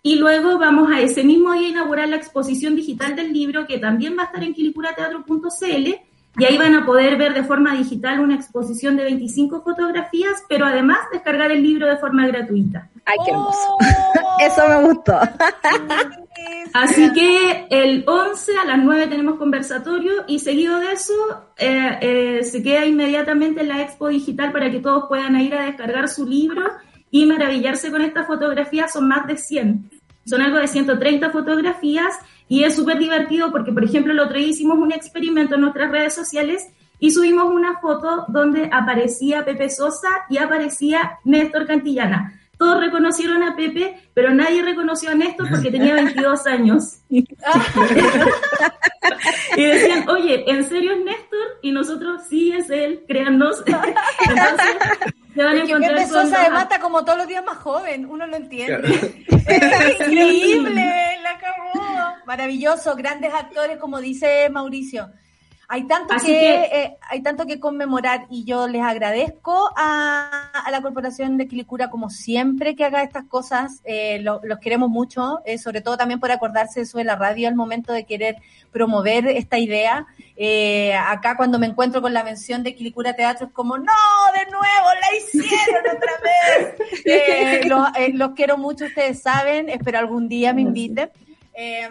S5: y luego vamos a ese mismo día inaugurar la exposición digital del libro, que también va a estar en quilipurateatro.cl, y ahí van a poder ver de forma digital una exposición de 25 fotografías, pero además descargar el libro de forma gratuita.
S3: ¡Ay, qué hermoso! Oh. Eso me gustó.
S5: Así que el 11 a las 9 tenemos conversatorio y seguido de eso eh, eh, se queda inmediatamente en la expo digital para que todos puedan ir a descargar su libro y maravillarse con estas fotografías. Son más de 100. Son algo de 130 fotografías y es súper divertido porque, por ejemplo, el otro día hicimos un experimento en nuestras redes sociales y subimos una foto donde aparecía Pepe Sosa y aparecía Néstor Cantillana. Todos reconocieron a Pepe, pero nadie reconoció a Néstor porque tenía 22 años. y decían, oye, ¿en serio es Néstor? Y nosotros, sí, es él, créannos. Entonces,
S2: se van a encontrar Pepe Sosa de mata como todos los días más joven, uno lo entiende. Es increíble, la acabó. Maravilloso, grandes actores, como dice Mauricio. Hay tanto que, eh, hay tanto que conmemorar y yo les agradezco a, la Corporación de Quilicura como siempre que haga estas cosas. Eh, los queremos mucho, eh, sobre todo también por acordarse de la radio al momento de querer promover esta idea. acá cuando me encuentro con la mención de Quilicura Teatro es como, no, de nuevo, la hicieron otra vez. los, los quiero mucho, ustedes saben, espero algún día me inviten. Eh,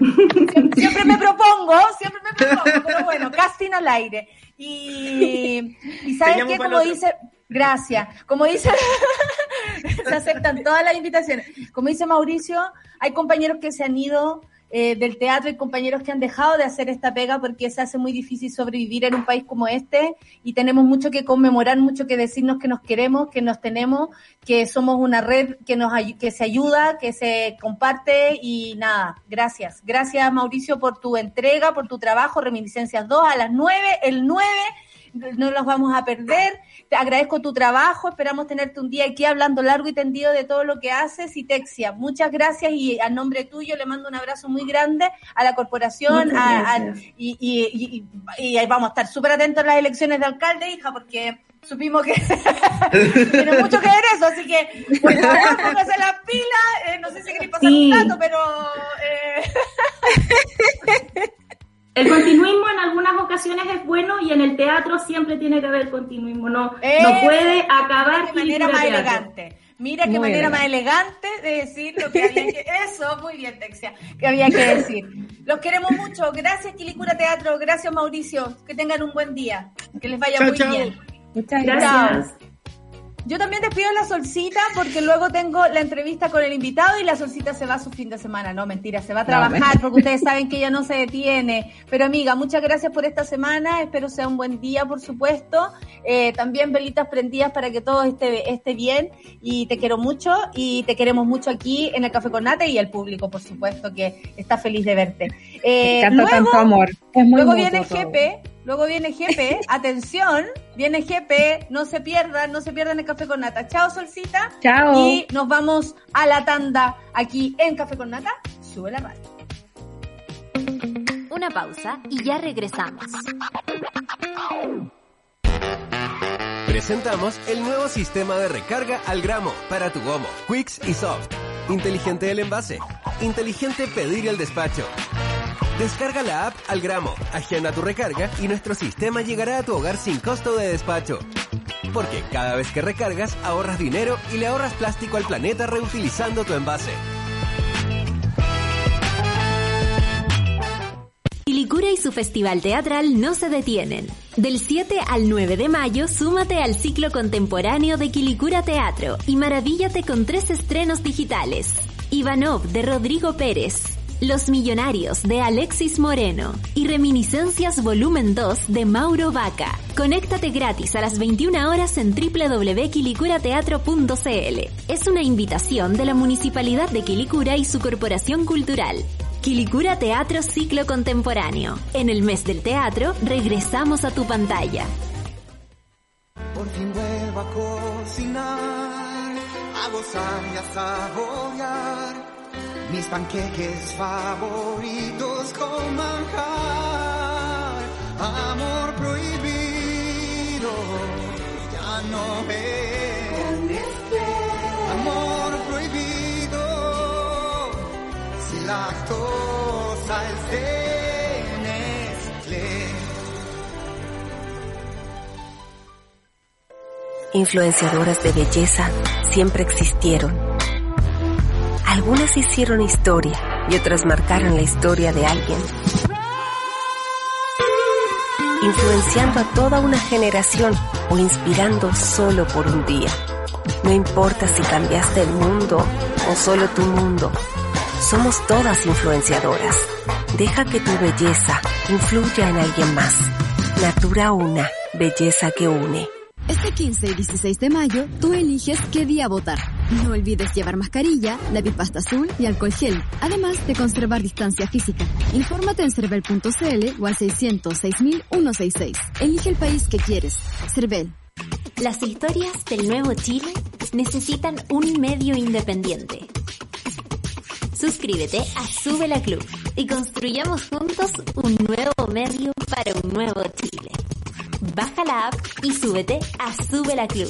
S2: siempre, me propongo, siempre me propongo, pero bueno, casting al aire. Y, y ¿sabes qué? Como dice, gracias, como dice, se aceptan todas las invitaciones. Como dice Mauricio, hay compañeros que se han ido eh, del teatro y compañeros que han dejado de hacer esta pega porque se hace muy difícil sobrevivir en un país como este y tenemos mucho que conmemorar, mucho que decirnos que nos queremos, que nos tenemos, que somos una red que nos que se ayuda, que se comparte y nada, gracias. Gracias Mauricio por tu entrega, por tu trabajo, Reminiscencias 2 a las 9, el 9 no los vamos a perder. Te agradezco tu trabajo, esperamos tenerte un día aquí hablando largo y tendido de todo lo que haces. Y Texia, muchas gracias. Y a nombre tuyo le mando un abrazo muy grande a la corporación y, y, y, vamos a estar súper atentos a las elecciones de alcalde, hija, porque supimos que tiene mucho que ver eso, así que por favor póngase las pilas, eh, no sé si queréis pasar un dato, pero...
S5: Eh... El continuismo en algunas ocasiones es bueno y en el teatro siempre tiene que haber continuismo. No, no eh, puede acabar
S2: de manera más elegante. Mira qué manera más elegante de decir lo que había que... Eso, muy bien, Texia, que había que decir. Los queremos mucho. Gracias, Quilicura Teatro. Gracias, Mauricio. Que tengan un buen día. Que les vaya muy bien.
S5: Muchas gracias.
S2: Yo también despido la solcita porque luego tengo la entrevista con el invitado y la solcita se va a su fin de semana. No, mentira, se va a trabajar porque ustedes saben que ella no se detiene. Pero amiga, muchas gracias por esta semana. Espero sea un buen día, por supuesto. Eh, también velitas prendidas para que todo esté, esté bien. Y te quiero mucho y te queremos mucho aquí en el Café con Nate y el público, por supuesto, que está feliz de verte.
S3: Eh, luego, tanto amor.
S2: luego viene GP Luego viene GP, atención, viene GP, no se pierdan, no se pierdan el Café con Nata. Chao, Solcita.
S3: Chao.
S2: Y nos vamos a la tanda aquí en Café con Nata. Sube la radio.
S1: Una pausa y ya regresamos.
S6: Presentamos el nuevo sistema de recarga al gramo para tu gomo, Quicks y Soft. Inteligente el envase, inteligente pedir el despacho. Descarga la app al gramo, agenda tu recarga y nuestro sistema llegará a tu hogar sin costo de despacho. Porque cada vez que recargas ahorras dinero y le ahorras plástico al planeta reutilizando tu envase.
S1: Quilicura y su festival teatral no se detienen. Del 7 al 9 de mayo, súmate al ciclo contemporáneo de Quilicura Teatro y maravíllate con tres estrenos digitales. Ivanov de Rodrigo Pérez, los Millonarios de Alexis Moreno y Reminiscencias Volumen 2 de Mauro Vaca. Conéctate gratis a las 21 horas en www.quilicurateatro.cl. Es una invitación de la Municipalidad de Quilicura y su Corporación Cultural. Quilicura Teatro Ciclo Contemporáneo. En el mes del teatro, regresamos a tu pantalla.
S7: Por fin a cocinar, a a mis panqueques favoritos con manjar, amor prohibido, ya no es amor prohibido, si lactosa es de Nestlé.
S8: Influenciadoras de belleza siempre existieron algunas hicieron historia y otras marcaron la historia de alguien, influenciando a toda una generación o inspirando solo por un día. No importa si cambiaste el mundo o solo tu mundo, somos todas influenciadoras. Deja que tu belleza influya en alguien más. Natura Una, belleza que une.
S9: Este 15 y 16 de mayo, tú eliges qué día votar. No olvides llevar mascarilla, lápiz pasta azul y alcohol gel, además de conservar distancia física. Infórmate en cervel.cl o al 606.166. Elige el país que quieres. Cervel.
S1: Las historias del nuevo Chile necesitan un medio independiente. Suscríbete a Sube la Club y construyamos juntos un nuevo medio para un nuevo Chile. Baja la app y súbete a Sube la Club.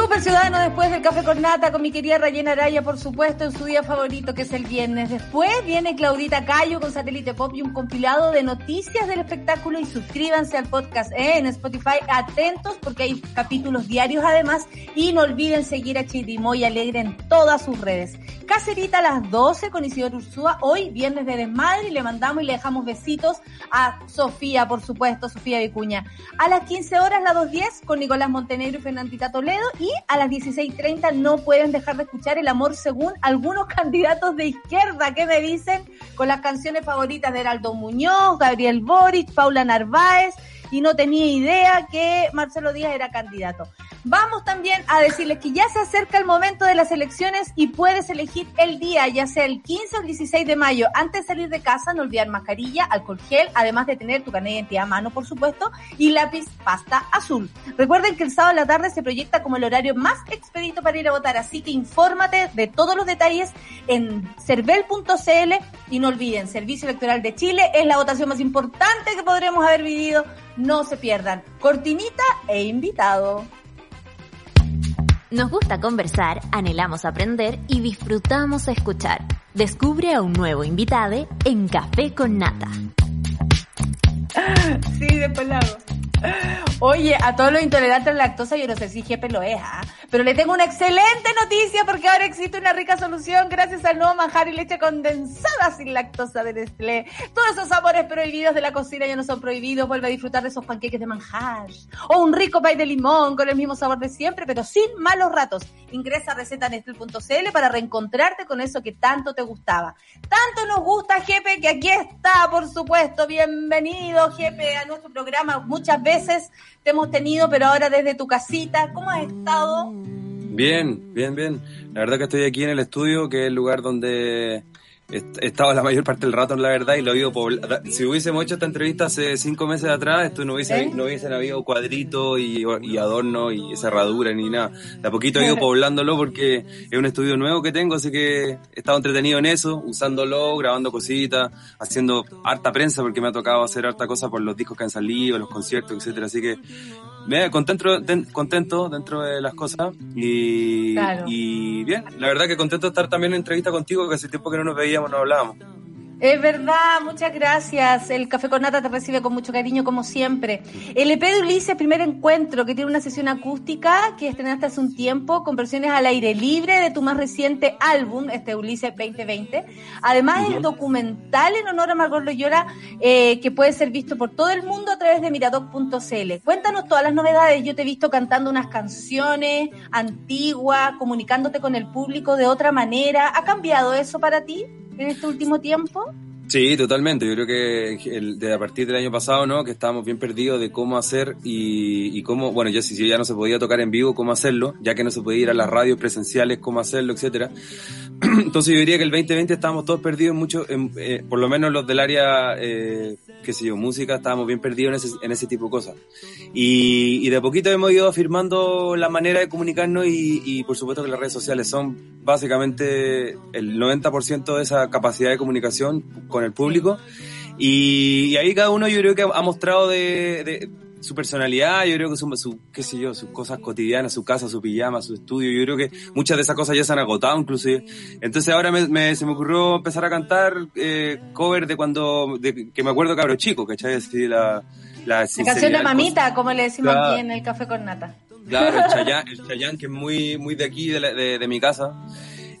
S2: Super Ciudadano después del Café con Nata con mi querida Rayena Araya, por supuesto, en su día favorito que es el viernes. Después viene Claudita Cayo con Satélite Pop y un compilado de noticias del espectáculo y suscríbanse al podcast ¿eh? en Spotify. Atentos porque hay capítulos diarios además y no olviden seguir a Chirimoy Alegre en todas sus redes. Cacerita a las 12 con Isidoro Ursúa. Hoy, viernes de desmadre, y le mandamos y le dejamos besitos a Sofía, por supuesto, Sofía Vicuña. A las 15 horas, la 2.10 con Nicolás Montenegro y Fernandita Toledo. Y a las 16.30 no pueden dejar de escuchar El Amor según algunos candidatos de izquierda que me dicen con las canciones favoritas de Heraldo Muñoz, Gabriel Boric, Paula Narváez y no tenía idea que Marcelo Díaz era candidato. Vamos también a decirles que ya se acerca el momento de las elecciones y puedes elegir el día, ya sea el 15 o el 16 de mayo. Antes de salir de casa, no olvidar mascarilla, alcohol gel, además de tener tu carnet de identidad a mano, por supuesto, y lápiz pasta azul. Recuerden que el sábado a la tarde se proyecta como el horario más expedito para ir a votar, así que infórmate de todos los detalles en cervel.cl y no olviden, Servicio Electoral de Chile es la votación más importante que podremos haber vivido. No se pierdan. Cortinita e invitado.
S1: Nos gusta conversar, anhelamos aprender y disfrutamos escuchar. Descubre a un nuevo invitado en Café con Nata.
S2: Sí, después la. Oye, a todos los intolerantes a la lactosa, yo no sé si Pero le tengo una excelente noticia porque ahora existe una rica solución gracias al nuevo manjar y leche condensada sin lactosa de Nestlé. Todos esos sabores prohibidos de la cocina ya no son prohibidos. Vuelve a disfrutar de esos panqueques de manjar. O un rico pay de limón con el mismo sabor de siempre, pero sin malos ratos. Ingresa a recetanestlé.cl para reencontrarte con eso que tanto te gustaba. Tanto nos gusta, Jepe, que aquí está, por supuesto. Bienvenido, Jepe, a nuestro programa. Muchas veces te hemos tenido, pero ahora desde tu casita. ¿Cómo has estado?
S10: Bien, bien, bien. La verdad que estoy aquí en el estudio, que es el lugar donde he estado la mayor parte del rato, la verdad, y lo he ido pobla- Si hubiésemos hecho esta entrevista hace cinco meses atrás, esto no hubiese,
S2: ¿Eh?
S10: no hubiesen habido cuadritos y, y adornos y cerradura ni nada. De a poquito he ido poblándolo porque es un estudio nuevo que tengo, así que he estado entretenido en eso, usándolo, grabando cositas, haciendo harta prensa porque me ha tocado hacer harta cosa por los discos que han salido, los conciertos, etcétera. Así que me contento, contento dentro de las cosas y,
S2: Claro.
S10: y bien, la verdad que contento de estar también en entrevista contigo, que hace tiempo que no nos veíamos, no hablábamos.
S2: Es verdad, muchas gracias. El Café con Nata te recibe con mucho cariño, como siempre. El EP de Ulises, primer encuentro, que tiene una sesión acústica que estrenaste hace un tiempo, con versiones al aire libre de tu más reciente álbum, este Ulises 2020. Además, el documental en honor a Margot Loyola, eh, que puede ser visto por todo el mundo a través de miradoc.cl. Cuéntanos todas las novedades. Yo te he visto cantando unas canciones antiguas, comunicándote con el público de otra manera. ¿Ha cambiado eso para ti en este último tiempo?
S10: Sí, totalmente. Yo creo que el, de a partir del año pasado, ¿no? Que estábamos bien perdidos de cómo hacer y, cómo, bueno, ya si si ya no se podía tocar en vivo, cómo hacerlo, ya que no se podía ir a las radios presenciales, cómo hacerlo, etcétera. Entonces yo diría que el 2020 estábamos todos perdidos mucho, en, eh, por lo menos los del área, eh, qué sé yo, música, estábamos bien perdidos en ese, en ese tipo de cosas. Y, y de a poquito hemos ido afirmando la manera de comunicarnos y, y por supuesto que las redes sociales son básicamente el 90% de esa capacidad de comunicación con el público. Y, y ahí cada uno yo creo que ha mostrado de, de su personalidad, yo creo que su, su, qué sé yo, sus cosas cotidianas, su casa, su pijama, su estudio, yo creo que muchas de esas cosas ya se han agotado inclusive. Entonces ahora me, me- se me ocurrió empezar a cantar eh, cover de cuando, de, que me acuerdo cabro chico, ¿cachai? Así la, la,
S2: La canción de mamita, como le decimos
S10: Claro.
S2: aquí en el Café con Nata.
S10: Claro, el Chayán, el Chayán, que es muy, muy de aquí, de, la- de, de mi casa.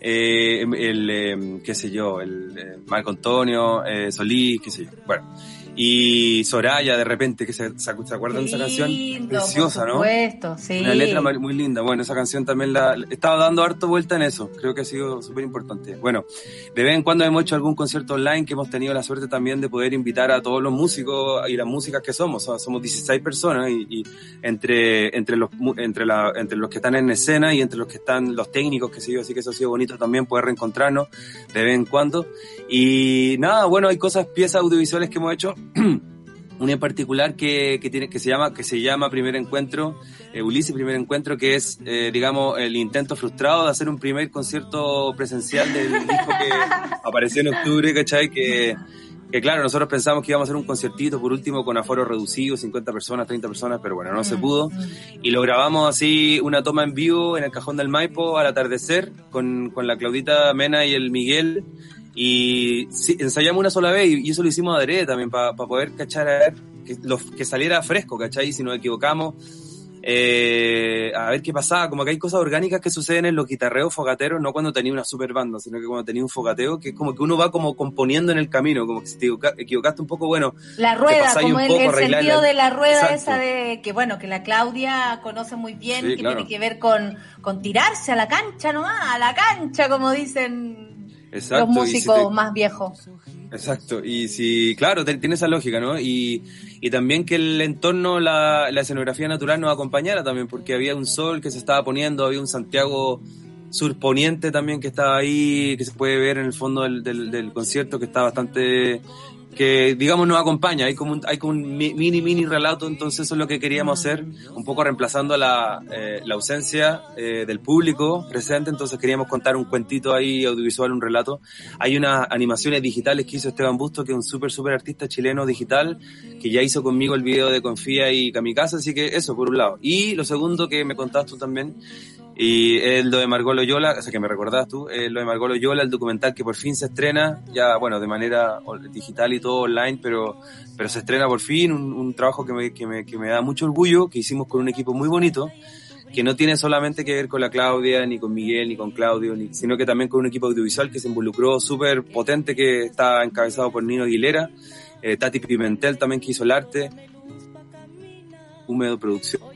S10: Eh, el, eh, qué sé yo, el eh, Marco Antonio, eh, Solís, qué sé yo. Bueno. Y Soraya, de repente, que se, se, ¿se acuerdan de esa canción? Preciosa,
S2: por
S10: ¿no?
S2: supuesto, sí.
S10: Una letra muy linda. Bueno, esa canción también la estaba dando harto vuelta en eso. Creo que ha sido súper importante. Bueno, de vez en cuando hemos hecho algún concierto online que hemos tenido la suerte también de poder invitar a todos los músicos y las músicas que somos. O sea, somos 16 personas y, y entre, entre los, entre la, entre los que están en escena y entre los que están los técnicos, que sé yo, así que eso ha sido bonito también poder reencontrarnos de vez en cuando. Y nada, bueno, hay cosas, piezas audiovisuales que hemos hecho. Una en particular que, que tiene que se llama que se llama primer encuentro eh, Ulises primer encuentro que es eh, digamos el intento frustrado de hacer un primer concierto presencial del disco que apareció en octubre ¿cachai? que que claro, nosotros pensamos que íbamos a hacer un conciertito por último con aforo reducido, 50 personas, 30 personas, pero bueno, no se pudo. Y lo grabamos así, una toma en vivo en el Cajón del Maipo al atardecer con, con la Claudita Mena y el Miguel. Y sí, ensayamos una sola vez y, y eso lo hicimos adrede también para poder cachar a ver que, que saliera fresco, ¿cachai? Y si nos equivocamos, eh, a ver qué pasaba, como que hay cosas orgánicas que suceden en los guitarreos fogateros, no cuando tenía una super banda, sino que cuando tenía un fogateo, que es como que uno va como componiendo en el camino, como que si te equivoca- equivocaste un poco, bueno,
S2: La rueda, como
S10: un
S2: el,
S10: poco,
S2: el sentido
S10: la-
S2: de la rueda
S10: Exacto.
S2: esa de que bueno, que la Claudia conoce muy bien,
S10: Sí,
S2: que
S10: claro.
S2: tiene que ver con, con tirarse a la cancha nomás, a la cancha, como dicen
S10: Exacto,
S2: los
S10: si
S2: músicos
S10: te-
S2: más viejos.
S10: Exacto, y si, claro, tiene esa lógica, ¿no? Y, y también que el entorno, la, la escenografía natural nos acompañara también, porque había un sol que se estaba poniendo, había un Santiago surponiente también que estaba ahí, que se puede ver en el fondo del, del, del concierto, que está bastante, que digamos nos acompaña, hay como un, hay como un mi- mini, mini relato, entonces eso es lo que queríamos hacer, un poco reemplazando la, eh, la ausencia eh, del público presente, entonces queríamos contar un cuentito ahí audiovisual, un relato. Hay unas animaciones digitales que hizo Esteban Busto, que es un súper, súper artista chileno digital, que ya hizo conmigo el video de Confía y Kamikaze, así que eso por un lado. Y lo segundo que me contaste tú también, y es lo de Margot Loyola, o sea que me recordás tú, es lo de Margot Loyola, el documental que por fin se estrena, ya bueno, de manera digital y todo online, pero, pero se estrena por fin, un, un trabajo que me, que, me, que me da mucho orgullo, que hicimos con un equipo muy bonito, que no tiene solamente que ver con la Claudia, ni con Miguel, ni con Claudio, ni, sino que también con un equipo audiovisual que se involucró súper potente, que está encabezado por Nino Aguilera, eh, Tati Pimentel también que hizo el arte, Húmedo Producción.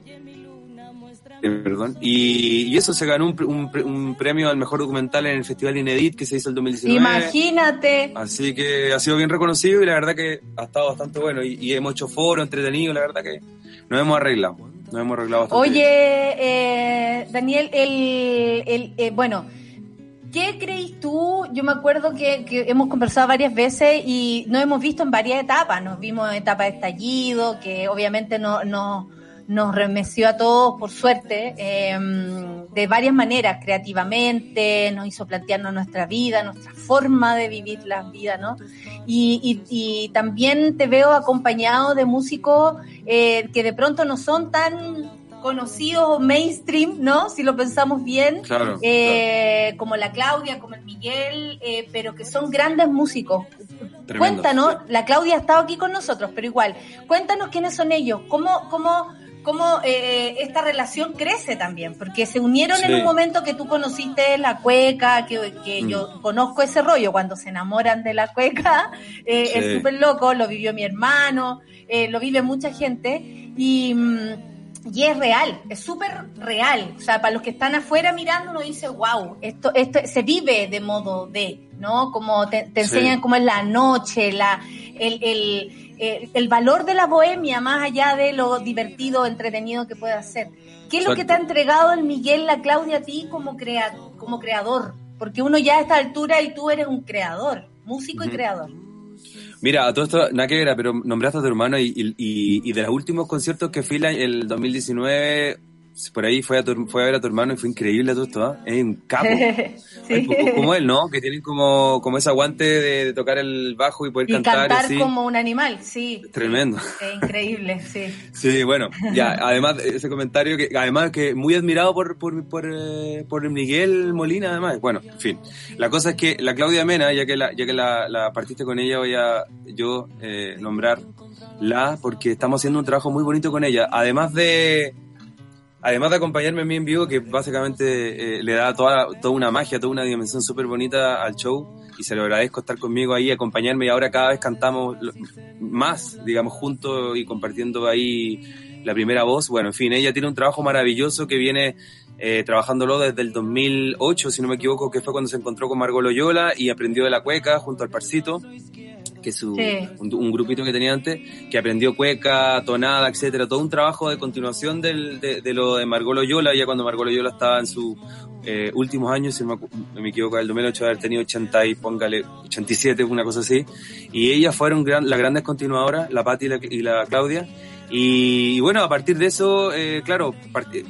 S10: Eh, Perdón. Y, y eso se ganó un, un un premio al mejor documental en el Festival Inedit que se hizo el 2019.
S2: Imagínate.
S10: Así que ha sido bien reconocido y la verdad que ha estado bastante bueno. Y, y hemos hecho foro, entretenido, la verdad que nos hemos arreglado. Nos hemos arreglado bastante.
S2: Oye, eh, Daniel, el, el, eh, bueno, ¿qué crees tú? Yo me acuerdo que, que hemos conversado varias veces y nos hemos visto en varias etapas. Nos vimos en etapa de estallido, que obviamente no, no- nos remeció a todos, por suerte, eh, de varias maneras, creativamente, nos hizo plantearnos nuestra vida, nuestra forma de vivir la vida, ¿no? Y, y- y también te veo acompañado de músicos eh, que de pronto no son tan conocidos o mainstream, ¿no? Si lo pensamos bien,
S10: Claro,
S2: eh, como la Claudia, como el Miguel, eh, pero que son grandes músicos.
S10: Tremendo.
S2: Cuéntanos, la Claudia ha estado aquí con nosotros, pero igual, cuéntanos quiénes son ellos, cómo, cómo, cómo eh, esta relación crece también, porque se unieron en un momento que tú conociste la cueca, que, que
S10: Mm.
S2: yo conozco ese rollo, cuando se enamoran de la cueca, eh,
S10: Sí.
S2: es súper loco, lo vivió mi hermano, eh, lo vive mucha gente, y... mm, y es real, es súper real. O sea, para los que están afuera mirando, uno dice, wow, esto, esto se vive de modo de, ¿no? Como te, te
S10: Sí.
S2: enseñan cómo es la noche, la, el, el, el, el valor de la bohemia, más allá de lo divertido, entretenido que pueda ser. ¿Qué es lo que te ha entregado el Miguel, la Claudia a ti como, crea, como creador? Porque uno ya a esta altura y tú eres un creador, músico y creador.
S10: Mira, a todo esto, nada que ver, pero nombraste a tu hermano y, y, y- y de los últimos conciertos que fui el 2019, por ahí fue a, tu- fue a ver a tu hermano y fue increíble todo esto, ¿ah? Es un capo.
S2: Sí.
S10: Ay, como- como él, ¿no? Que tienen como, como ese aguante de, de tocar el bajo y poder
S2: Y
S10: cantar,
S2: cantar
S10: así.
S2: como un animal, sí.
S10: Tremendo.
S2: Es increíble, sí.
S10: Sí, bueno, ya, además de ese comentario que además que muy admirado por, por, por, eh, por Miguel Molina, además. Bueno, en fin. La cosa es que la Claudia Mena, ya que la, ya que la, la partiste con ella, voy a yo eh, nombrarla porque estamos haciendo un trabajo muy bonito con ella. Además de además de acompañarme a mí en vivo, que básicamente eh, le da toda, toda una magia, toda una dimensión súper bonita al show, y se lo agradezco estar conmigo ahí, acompañarme, y ahora cada vez cantamos más, digamos, juntos y compartiendo ahí la primera voz. Bueno, en fin, ella tiene un trabajo maravilloso que viene eh, trabajándolo desde el 2008, si no me equivoco, que fue cuando se encontró con Margot Loyola y aprendió de la cueca junto al Parcito que su,
S2: Sí.
S10: un, un grupito que tenía antes, que aprendió cueca, tonada, etcétera, todo un trabajo de continuación del, de, de lo de Margot Loyola, ya cuando Margot Loyola estaba en sus eh, últimos años, si no me, equivoco, el 2008 haber tenido 80 y póngale 87, una cosa así, y ellas fueron gran, las grandes continuadoras, la Patti y la, y la Claudia, y, bueno, a partir de eso, eh, claro, part-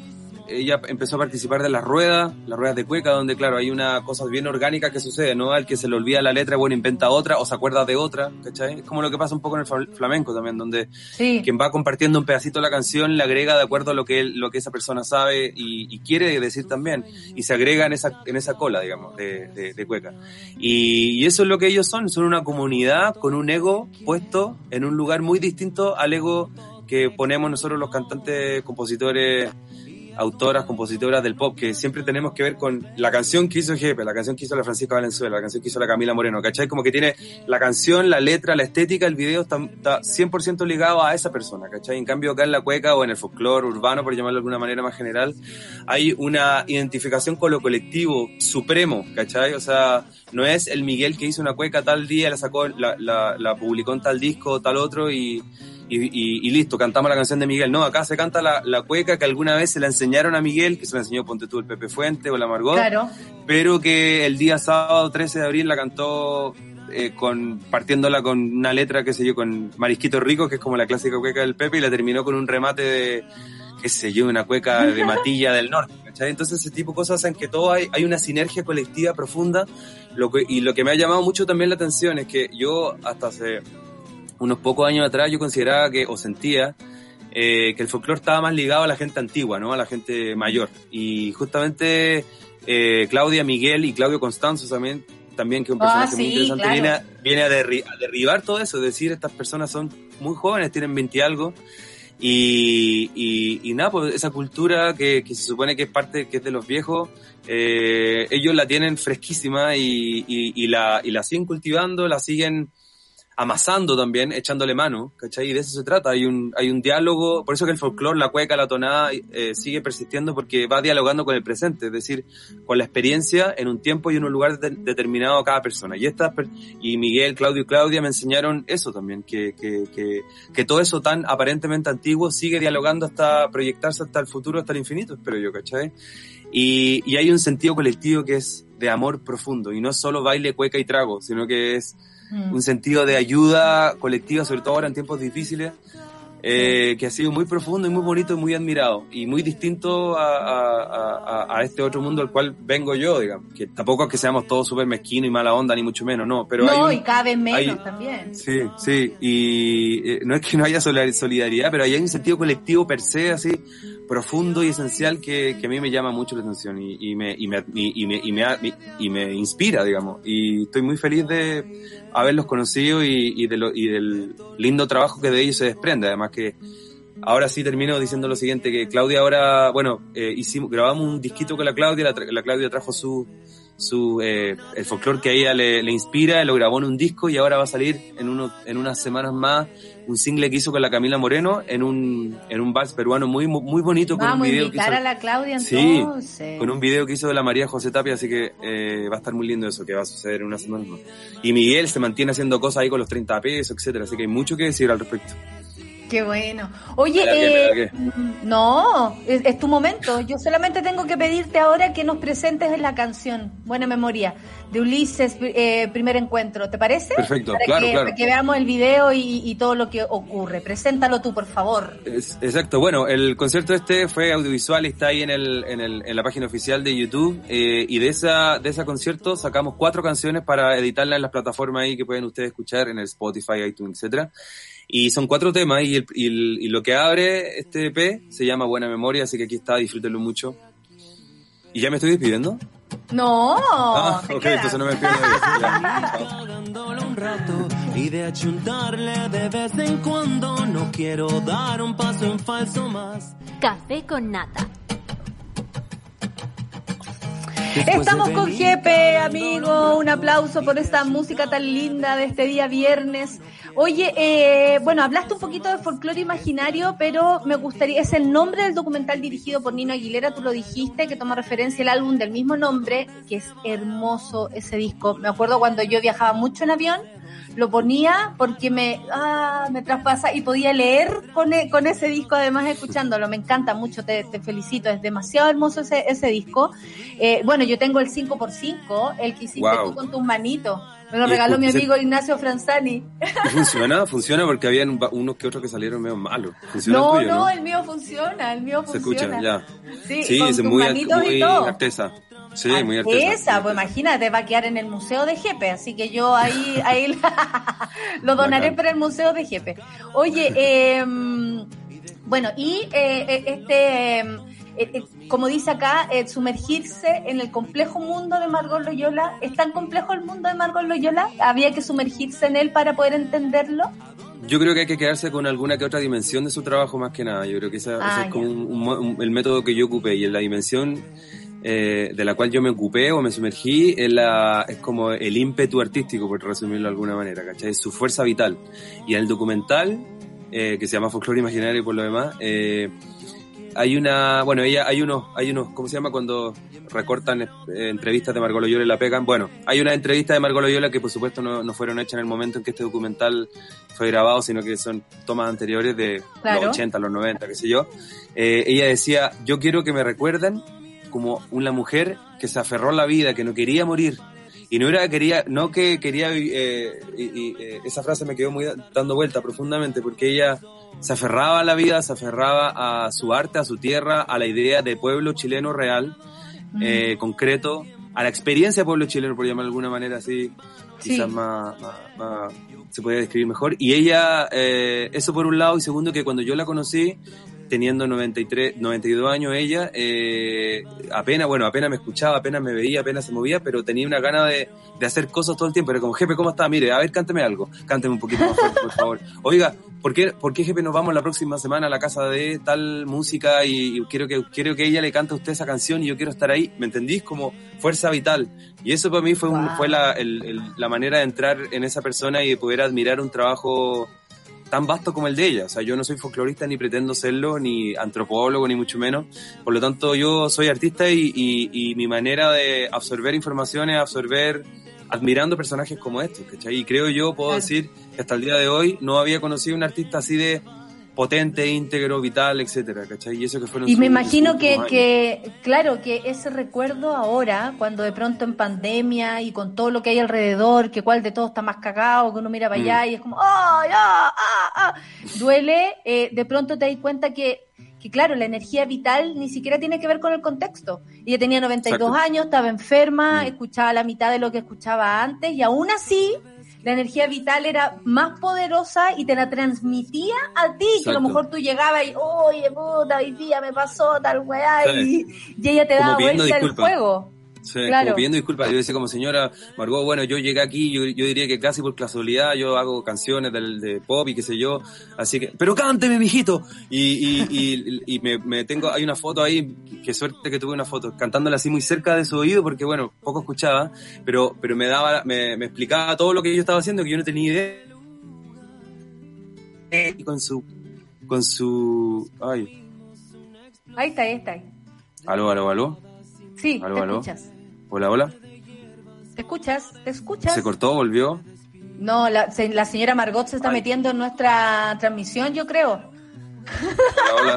S10: ella empezó a participar de las ruedas, las ruedas de cueca, donde claro, hay una cosa bien orgánica que sucede, ¿no? Al que se le olvida la letra, bueno, inventa otra o se acuerda de otra, ¿cachai? Es como lo que pasa un poco en el fla- flamenco también, donde
S2: Sí.
S10: quien va compartiendo un pedacito de la canción le agrega de acuerdo a lo que él- lo que esa persona sabe y, y quiere decir también, y se agrega en esa, en esa cola, digamos, de, de- de cueca. Y, y eso es lo que ellos son, son una comunidad con un ego puesto en un lugar muy distinto al ego que ponemos nosotros los cantantes, compositores, autoras, compositoras del pop, que siempre tenemos que ver con la canción que hizo Jepe, la canción que hizo la Francisca Valenzuela, la canción que hizo la Camila Moreno, ¿cachai? Como que tiene la canción, la letra, la estética, el video está, está 100% ligado a esa persona, ¿cachai? En cambio acá en la cueca o en el folclore urbano, por llamarlo de alguna manera más general, hay una identificación con lo colectivo supremo, ¿cachai? O sea, no es el Miguel que hizo una cueca tal día, la sacó, la, la, la publicó en tal disco, tal otro y y, y, y, listo, cantamos la canción de Miguel. No, acá se canta la, la, cueca que alguna vez se la enseñaron a Miguel, que se la enseñó Ponte tú el Pepe Fuente o la Margot,
S2: claro.
S10: pero que el día sábado 13 de abril la cantó eh, con partiéndola con una letra, qué sé yo, con Marisquito Rico, que es como la clásica cueca del Pepe, y la terminó con un remate de, qué sé yo, una cueca de Matilla del Norte. ¿cachai? Entonces ese tipo de cosas hacen que todo hay, hay una sinergia colectiva profunda, lo que, y lo que me ha llamado mucho también la atención es que yo hasta hace unos pocos años atrás yo consideraba que, o sentía, eh, que el folclore estaba más ligado a la gente antigua, ¿no? A la gente mayor. Y justamente eh, Claudia Miguel y Claudio Constanzo también, también que es un personaje
S2: Ah,
S10: muy
S2: sí,
S10: interesante,
S2: claro.
S10: viene, a, viene a, derri- a derribar todo eso, es decir, estas personas son muy jóvenes, tienen 20 y algo, y, y, y nada, pues esa cultura que, que se supone que es parte, que es de los viejos, eh, ellos la tienen fresquísima y, y, y la, y la siguen cultivando, la siguen amasando también, echándole mano, ¿cachai? Y de eso se trata, hay un, hay un diálogo, por eso que el folclore, la cueca, la tonada, eh, sigue persistiendo porque va dialogando con el presente, es decir, con la experiencia en un tiempo y en un lugar de- determinado a cada persona. Y estas per- y Miguel, Claudio y Claudia me enseñaron eso también, que, que, que, que todo eso tan aparentemente antiguo sigue dialogando hasta proyectarse hasta el futuro, hasta el infinito, espero yo, ¿cachai? Y, y hay un sentido colectivo que es de amor profundo, y no solo baile, cueca y trago, sino que es
S2: Mm.
S10: un sentido de ayuda colectiva, sobre todo ahora en tiempos difíciles, eh, que ha sido muy profundo y muy bonito y muy admirado y muy distinto a, a- a- a este otro mundo al cual vengo yo, digamos, que tampoco es que seamos todos súper mezquinos y mala onda, ni mucho menos, no, pero
S2: no,
S10: hay
S2: y
S10: un-
S2: cada vez menos
S10: hay-
S2: también.
S10: Sí, sí, y eh, no es que no haya solidar- solidaridad, pero hay un sentido colectivo per se, así, profundo y esencial que, que a mí me llama mucho la atención y, y me, y, me, y, y me, y, me, y me inspira, digamos. Y estoy muy feliz de haberlos conocido y, y, de lo, y del lindo trabajo que de ellos se desprende. Además que ahora sí termino diciendo lo siguiente, que Claudia ahora, bueno, eh, hicimos, grabamos un disquito con la Claudia, la, tra- la Claudia trajo su, su eh, el folclore que a ella le, le inspira, lo grabó en un disco y ahora va a salir en uno, en unas semanas más un single que hizo con la Camila Moreno en un, en un vals peruano muy, muy bonito con un video que hizo,
S2: a la Claudia
S10: Sí, con un video que hizo de la María José Tapia, así que eh, va a estar muy lindo eso, que va a suceder en unas semanas más. Y Miguel se mantiene haciendo cosas ahí con los 30 pesos, etcétera, así que hay mucho que decir al respecto.
S2: Qué bueno. Oye, eh, no, es, es tu momento. Yo solamente tengo que pedirte ahora que nos presentes la canción Buena Memoria de Ulises, eh, primer encuentro. ¿Te parece?
S10: Perfecto,
S2: para
S10: claro,
S2: que,
S10: claro.
S2: para que veamos el video y, y todo lo que ocurre. Preséntalo tú, por favor.
S10: Es- exacto, bueno, el concierto este fue audiovisual y está ahí en, el, en, el, en la página oficial de YouTube eh, y de esa de ese concierto sacamos cuatro canciones para editarlas en las plataformas ahí que pueden ustedes escuchar en el Spotify, iTunes, etcétera. Y son cuatro temas y, el- y el- y lo que abre este EP se llama Buena Memoria, así que aquí está, disfrútenlo mucho. ¿Y ya me estoy despidiendo?
S2: No,
S10: ah, ok,
S2: quedas.
S10: entonces no me despido.
S11: Cagándolo un rato y de achuntarle de vez en cuando no quiero dar un paso en falso más.
S1: Café con nata.
S2: Estamos con Jepe, amigo. Un aplauso por esta música tan linda de este día viernes. Oye, eh, bueno, hablaste un poquito de folclore imaginario, pero me gustaría, es el nombre del documental dirigido por Nino Aguilera, tú lo dijiste, que toma referencia al álbum del mismo nombre, que es hermoso ese disco. Me acuerdo cuando yo viajaba mucho en avión, lo ponía porque me, ah, me traspasa y podía leer con, e- con ese disco, además escuchándolo. Me encanta mucho, te, te felicito, es demasiado hermoso ese, ese disco. Eh, bueno, yo tengo el 5x5, el que hiciste
S10: Wow.
S2: tú con tus manitos. Me lo regaló mi amigo Ignacio Franzani.
S10: ¿Y funciona? Funciona porque habían va- unos que otros que salieron medio malos. ¿Funciona
S2: No,
S10: el tuyo,
S2: no, el mío funciona, el mío
S10: Se
S2: funciona.
S10: escucha, ya.
S2: Sí,
S10: Sí, es muy,
S2: manitos y
S10: muy
S2: todo.
S10: artesa. Sí, muy.
S2: Esa, pues imagínate, va a quedar en el Museo de Jepe, así que yo ahí, ahí lo donaré para el Museo de Jepe. Oye, eh, bueno, y eh, eh, este, eh, eh, como dice acá, sumergirse en el complejo mundo de Margot Loyola, ¿es tan complejo el mundo de Margot Loyola? ¿Había que sumergirse en él para poder entenderlo?
S10: Yo creo que hay que quedarse con alguna que otra dimensión de su trabajo más que nada. Yo creo que
S2: Ah,
S10: ese es como
S2: ya.
S10: un- un un- el método que yo ocupé y en la dimensión eh, de la cual yo me ocupé o me sumergí es, la, es como el ímpetu artístico, por resumirlo de alguna manera, ¿cachai? Es su fuerza vital. Y en el documental, eh, que se llama Folklore Imaginario y por lo demás, eh, hay una, bueno, ella, hay unos, hay unos, ¿cómo se llama cuando recortan eh, entrevistas de Margot Loyola y la pegan? Bueno, hay una entrevista de Margot Loyola que por supuesto no, no fueron hechas en el momento en que este documental fue grabado, sino que son tomas anteriores de
S2: Claro.
S10: los 80, los 90, qué sé yo. Eh, ella decía, yo quiero que me recuerden como una mujer que se aferró a la vida, que no quería morir. Y no era quería, no que quería, eh, y, y, eh, esa frase me quedó muy da- dando vuelta profundamente, porque ella se aferraba a la vida, se aferraba a su arte, a su tierra, a la idea de pueblo chileno real, eh, concreto, a la experiencia de pueblo chileno, por llamar de alguna manera así, quizás
S2: Sí.
S10: más, más- más- se podría describir mejor. Y ella, eh, eso por un lado, y segundo, que cuando yo la conocí, teniendo 93, 92 años ella, eh, apenas, bueno, apenas me escuchaba, apenas me veía, apenas se movía, pero tenía una gana de, de hacer cosas todo el tiempo. Era como, jefe, ¿cómo está? Mire, a ver, cánteme algo. Cánteme un poquito más fuerte, por favor. Oiga, ¿por qué, por qué jefe, nos vamos la próxima semana a la casa de tal música y, y quiero que quiero que ella le cante a usted esa canción y yo quiero estar ahí? ¿Me entendís? Como fuerza vital. Y eso para mí fue, un-
S2: Wow.
S10: fue la, el- el- la manera de entrar en esa persona y de poder admirar un trabajo tan vasto como el de ella. O sea, yo no soy folclorista ni pretendo serlo, ni antropólogo, ni mucho menos. Por lo tanto, yo soy artista y, y- y mi manera de absorber información es absorber admirando personajes como estos, ¿cachai? Y creo yo, puedo
S2: Claro.
S10: decir que hasta el día de hoy no había conocido un artista así de potente, íntegro, vital, etcétera, ¿cachai? Y eso que fueron
S2: Y me imagino que, claro, que ese recuerdo ahora, cuando de pronto en pandemia y con todo lo que hay alrededor, que cuál de todo está más cagado, que uno mira para
S10: Mm.
S2: allá y es como, ¡ay, ah, ah, ah! Duele, eh, de pronto te das cuenta que, que, claro, la energía vital ni siquiera tiene que ver con el contexto. Ella tenía 92
S10: Exacto.
S2: años, estaba enferma,
S10: Mm.
S2: escuchaba la mitad de lo que escuchaba antes y aún así la energía vital era más poderosa y te la transmitía a ti, que a lo mejor tú llegabas y, oye, puta, hoy día me pasó tal weá, y, y ella te daba vuelta el juego.
S10: Sí,
S2: Claro.
S10: como pidiendo disculpas. Yo decía como señora Margot, bueno, yo llegué aquí, yo, yo diría que casi por casualidad yo hago canciones del, de pop y qué sé yo, así que, pero cánteme, mijito. Y, y, y, y me, me tengo, hay una foto ahí, qué suerte que tuve una foto, cantándola así muy cerca de su oído, porque bueno, poco escuchaba, pero, pero me daba, me, me explicaba todo lo que yo estaba haciendo, que yo no tenía idea. Y con su, con su, ay,
S2: Ahí está, ahí está.
S10: aló, aló, aló,
S2: Sí,
S10: Aló,
S2: te
S10: aló.
S2: escuchas.
S10: Hola, hola,
S2: ¿Te escuchas? ¿Te escuchas?
S10: se cortó, volvió.
S2: No, la, se- la señora Margot se está
S10: Ay.
S2: metiendo en nuestra transmisión, yo creo.
S10: Hola, hola.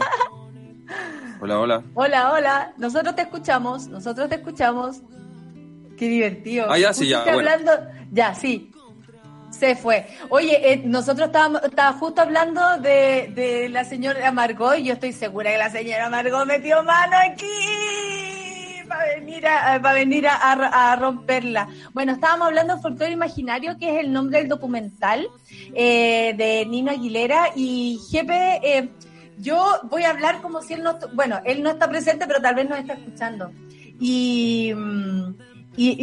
S10: Hola, hola.
S2: Hola, hola, nosotros te escuchamos, nosotros te escuchamos. Qué divertido.
S10: Ah, ya, sí, ya, bueno.
S2: hablando, ya, sí. Se fue. Oye, eh, nosotros estábamos, estaba justo hablando de, de la señora Margot y yo estoy segura que la señora Margot metió mano aquí para venir a, para venir a, a- a romperla. Bueno, estábamos hablando de Folclore Imaginario, que es el nombre del documental eh, de Nino Aguilera y Jepe, eh, yo voy a hablar como si él no, bueno, él no está presente, pero tal vez nos está escuchando. Y, mm,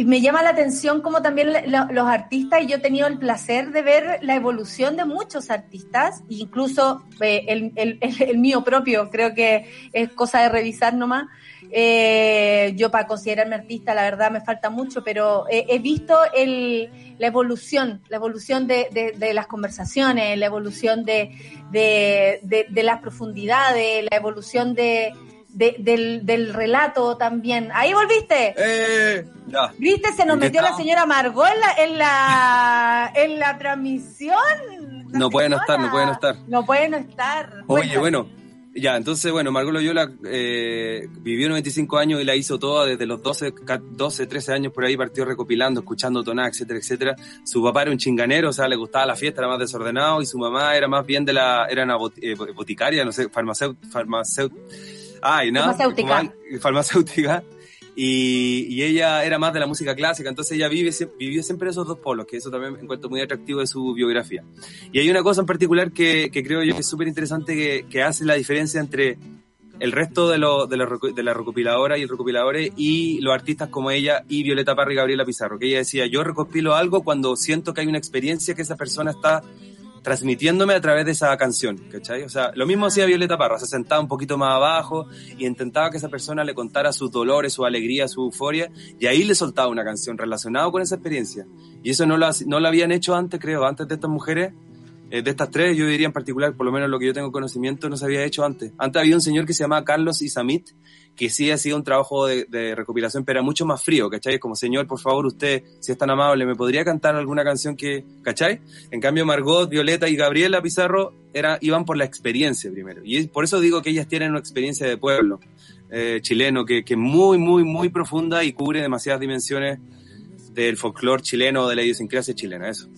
S2: me llama la atención como también los artistas, y yo he tenido el placer de ver la evolución de muchos artistas, incluso eh, el- el mío propio, creo que es cosa de revisar nomás. Eh, yo para considerarme artista, la verdad me falta mucho, pero he, he visto el, la evolución, la evolución de, de- de las conversaciones, la evolución de, de, las profundidades, la evolución de, de- del, del relato también. Ahí volviste.
S10: ¡Eh! Ya.
S2: ¿Viste? Se nos
S10: ¿En qué
S2: metió la señora Margot en la, en la, en la transmisión. La
S10: No puede no estar, no
S2: señora.
S10: puede no estar.
S2: No puede no estar.
S10: Oye,
S2: Cuéntame.
S10: bueno, ya, entonces, bueno, Margot Loyola eh, vivió 95 años y la hizo toda desde los 12, ca- 12, 13 años por ahí, partió recopilando, escuchando tonadas, etcétera, etcétera. Su papá era un chinganero, o sea, le gustaba la fiesta, era más desordenado, y su mamá era más bien de la, era una bot- eh, boticaria, no sé, farmacéutica, farmacéutica, ay, no,
S2: Farmacéutica.
S10: farmacéutica. Y, ella era más de la música clásica, entonces ella vive, vivió siempre esos dos polos, que eso también encuentro muy atractivo de su biografía. Y hay una cosa en particular que, creo yo que es súper interesante que, que hace la diferencia entre el resto de, lo, de, y el recopiladores y los artistas como ella y Violeta Parra y Gabriela Pizarro, que ella decía, yo recopilo algo cuando siento que hay una experiencia que esa persona está transmitiéndome a través de esa canción, ¿cachai? O sea, lo mismo hacía Violeta Parra, se sentaba un poquito más abajo y intentaba que esa persona le contara sus dolores, su alegría, su euforia, y ahí le soltaba una canción relacionada con esa experiencia. Y eso no lo, no lo habían hecho antes, creo, antes de estas mujeres, eh, de estas tres, yo diría en particular, por lo menos lo que yo tengo conocimiento, no se había hecho antes. Antes había un señor que se llamaba Carlos Isamit, que sí hacía un trabajo de, recopilación, pero era mucho más frío, ¿cachai? Como, señor, por favor, usted, si es tan amable, ¿me podría cantar alguna canción que, ¿cachai? En cambio, Margot, Violeta y Gabriela Pizarro era, iban por la experiencia primero. Y por eso digo que ellas tienen una experiencia de pueblo eh, chileno que, es muy, muy, muy profunda y cubre demasiadas dimensiones del folclore chileno, de la idiosincrasia chilena, eso.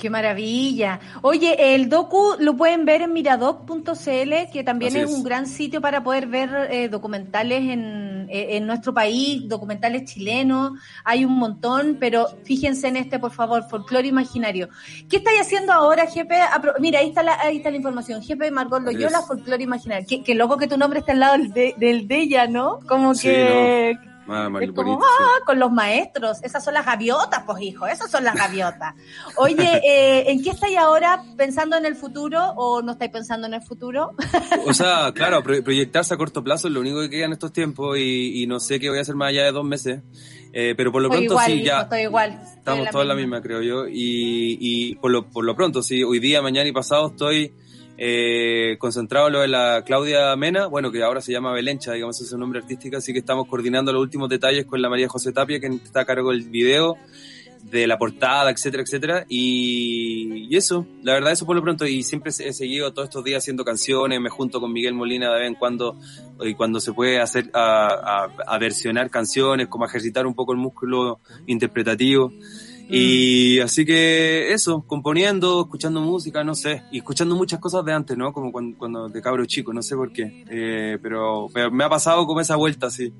S2: Qué maravilla. Oye, el docu lo pueden ver en miradoc.cl, que también es,
S10: es.
S2: un gran sitio para poder ver eh, documentales en, eh, en nuestro país, documentales chilenos. Hay un montón, pero fíjense en este, por favor, folclore imaginario. ¿Qué estáis haciendo ahora, Jefe? Apro- Mira, ahí está la, ahí está la información. Jefe Margot Loyola, folclore imaginario. Qué, qué loco que tu nombre está al lado del de, del de ella, ¿no? Como
S10: Sí,
S2: que...
S10: Ah,
S2: Es como, ah, con los maestros. Esas son las gaviotas, pues, hijo. Esas son las gaviotas. Oye, eh, ¿en qué estáis ahora pensando en el futuro o no estáis pensando en el futuro?
S10: O sea, claro, pro- proyectarse a corto plazo es lo único que queda en estos tiempos y, y no sé qué voy a hacer más allá de dos meses. Eh, pero por lo
S2: Estoy
S10: pronto
S2: igual,
S10: sí,
S2: hijo,
S10: ya
S2: estoy igual. Estoy
S10: estamos todos en la misma, creo yo. Y, y por, lo, por lo pronto, sí, hoy día, mañana y pasado estoy eh, concentrado en lo de la Claudia Mena, bueno, que ahora se llama Belencha, digamos, es su nombre artístico, así que estamos coordinando los últimos detalles con la María José Tapia, que está a cargo del video, de la portada, etcétera, etcétera. Y, eso, la verdad, eso por lo pronto. Y siempre he seguido todos estos días haciendo canciones, me junto con Miguel Molina de vez en cuando, y cuando se puede hacer, a, versionar canciones, como ejercitar un poco el músculo interpretativo. Y así que eso, componiendo, escuchando música, no sé, y escuchando muchas cosas de antes, ¿no? Como cuando, cuando de cabro chico, no sé por qué. Eh, pero, pero me ha pasado como esa vuelta, así.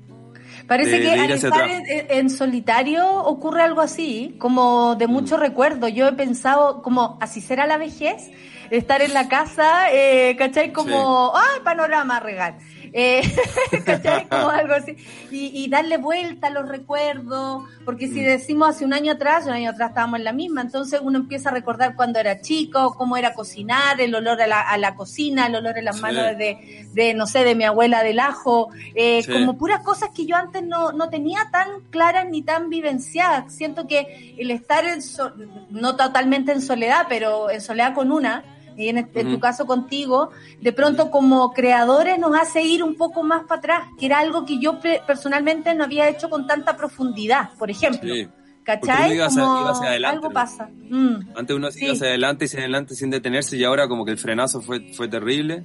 S2: Parece
S10: de-
S2: que
S10: de
S2: al estar en, en solitario ocurre algo así, como de mucho
S10: Mm.
S2: recuerdo. Yo he pensado, como así será la vejez, estar en la casa, eh, ¿cachai? Como, ah, panorama regal. Eh, ¿cachai? Como algo así. Y, y darle vuelta a los recuerdos, porque si
S10: Mm.
S2: decimos hace un año atrás, un año atrás estábamos en la misma, entonces uno empieza a recordar cuando era chico, cómo era cocinar, el olor a la, a la cocina, el olor en las
S10: Sí.
S2: manos de, de, no sé, de mi abuela del ajo, eh,
S10: Sí.
S2: como puras cosas que yo antes no, no tenía tan claras ni tan vivenciadas. Siento que el estar en so- no totalmente en soledad, pero en soledad con una, y en, este- en tu caso contigo, de pronto como creadores nos hace ir un poco más para atrás, que era algo que yo pe- personalmente no había hecho con tanta profundidad, por ejemplo.
S10: Sí.
S2: ¿Cachai?
S10: uno iba hacia-
S2: Como
S10: iba hacia adelante,
S2: algo
S10: ¿no?
S2: pasa. Mm.
S10: Antes uno
S2: Sí.
S10: iba hacia adelante y hacia adelante sin detenerse y ahora como que el frenazo fue, fue terrible.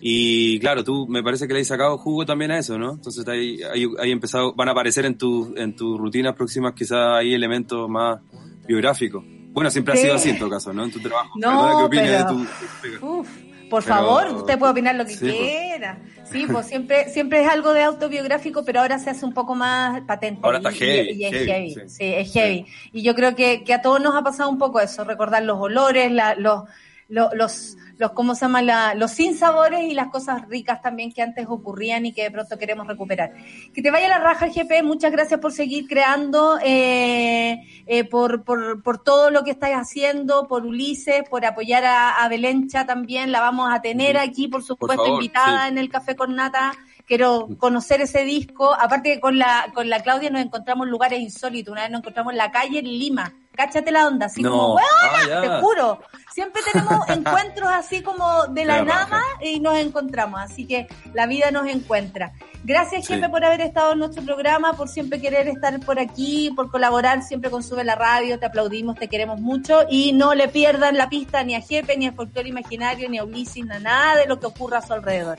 S10: Y claro, tú me parece que le has sacado jugo también a eso, ¿no? Entonces ahí, ahí, ahí empezado, van a aparecer en tu, en tus rutinas próximas quizás hay elementos más biográficos. Bueno, siempre ha sido así en todo caso, ¿no? En tu trabajo.
S2: No,
S10: que
S2: pero-
S10: de tu...
S2: Uf, por
S10: Pero-
S2: favor, usted puede opinar lo que
S10: Sí, pues.
S2: quiera. Sí, pues siempre, siempre es algo de autobiográfico, pero ahora se hace un poco más patente.
S10: Ahora está
S2: Y-
S10: heavy,
S2: Y, es
S10: heavy,
S2: heavy,
S10: sí.
S2: sí, es heavy. Y yo creo que, que a todos nos ha pasado un poco eso, recordar los olores, la, los, los, los, los, ¿cómo se llama? La, los sinsabores y las cosas ricas también que antes ocurrían y que de pronto queremos recuperar. Que te vaya la raja, GP. Muchas gracias por seguir creando, eh, eh, por, por, por todo lo que estáis haciendo, por Ulises, por apoyar a, a Belencha también. La vamos a tener aquí, por supuesto,
S10: favor,
S2: invitada
S10: sí.
S2: en el Café con Nata. Quiero conocer ese disco. Aparte que con la, con la Claudia nos encontramos en lugares insólitos. Una vez nos encontramos en la calle en Lima. Cáchate la onda, así
S10: No.
S2: como, "Weona",
S10: Ah,
S2: te juro. Siempre tenemos encuentros así como de la nada y nos encontramos. Así que la vida nos encuentra. Gracias,
S10: Sí.
S2: jefe, por haber estado en nuestro programa, por siempre querer estar por aquí, por colaborar siempre con Sube la Radio. Te aplaudimos, te queremos mucho. Y no le pierdan la pista ni a Jefe, ni a Folclore Imaginario, ni a Ulises, ni a nada de lo que ocurra a su alrededor.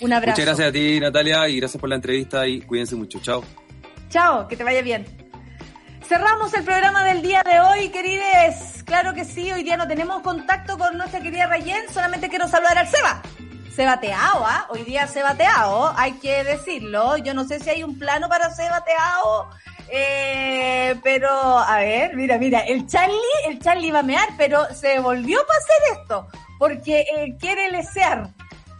S2: Un abrazo.
S10: Muchas gracias a ti, Natalia, y gracias por la entrevista y cuídense mucho. Chao.
S2: Chao, que te vaya bien. Cerramos el programa del día de hoy, querides. Claro que sí, hoy día no tenemos contacto con nuestra querida Rayen, solamente quiero saludar al Seba. Sebateado, ¿ah? Hoy día Sebateado, hay que decirlo. Yo no sé si hay un plano para Sebateado, eh, pero a ver, mira, mira, el Charlie, el Charlie va a mear, pero se volvió para hacer esto, porque eh, quiere lesear.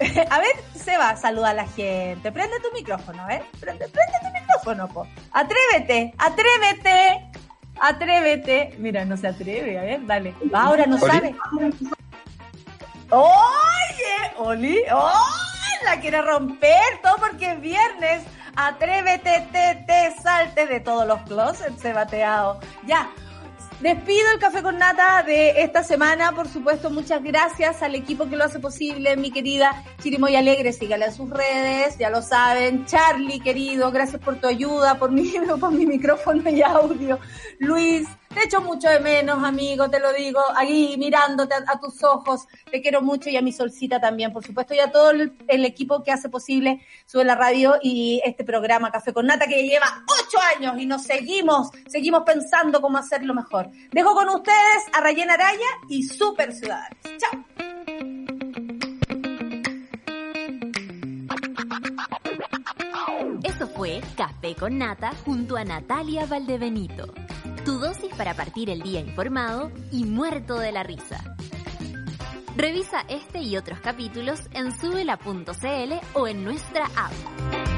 S2: A ver, Seba, saluda a la gente. Prende tu micrófono, ¿eh? Prende, prende tu micrófono, po. Atrévete, atrévete, atrévete. Mira, no se atreve, a ver, dale. Ahora no
S10: Oli.
S2: sabe. Oye, Oli, ¡oh! la quiere romper todo porque es viernes. Atrévete, te, te, salte de todos los closets, se bateado. Ya, Despido el café con nata de esta semana. Por supuesto, muchas gracias al equipo que lo hace posible, mi querida Chirimoy Alegre. Sígala en sus redes, ya lo saben. Charlie, querido, gracias por tu ayuda, por mi, por mi micrófono y audio. Luis, te echo mucho de menos, amigo, te lo digo, ahí mirándote a, tus ojos. Te quiero mucho y a mi solcita también, por supuesto, y a todo el, el, equipo que hace posible Sube la Radio y este programa Café con Nata que lleva ocho años y nos seguimos, seguimos pensando cómo hacerlo mejor. Dejo con ustedes a Rayen Araya y Super Ciudadanos. Chao.
S1: Eso fue Café con Nata junto a Natalia Valdebenito. Tu dosis para partir el día informado y muerto de la risa. Revisa este y otros capítulos en subela.cl o en nuestra app.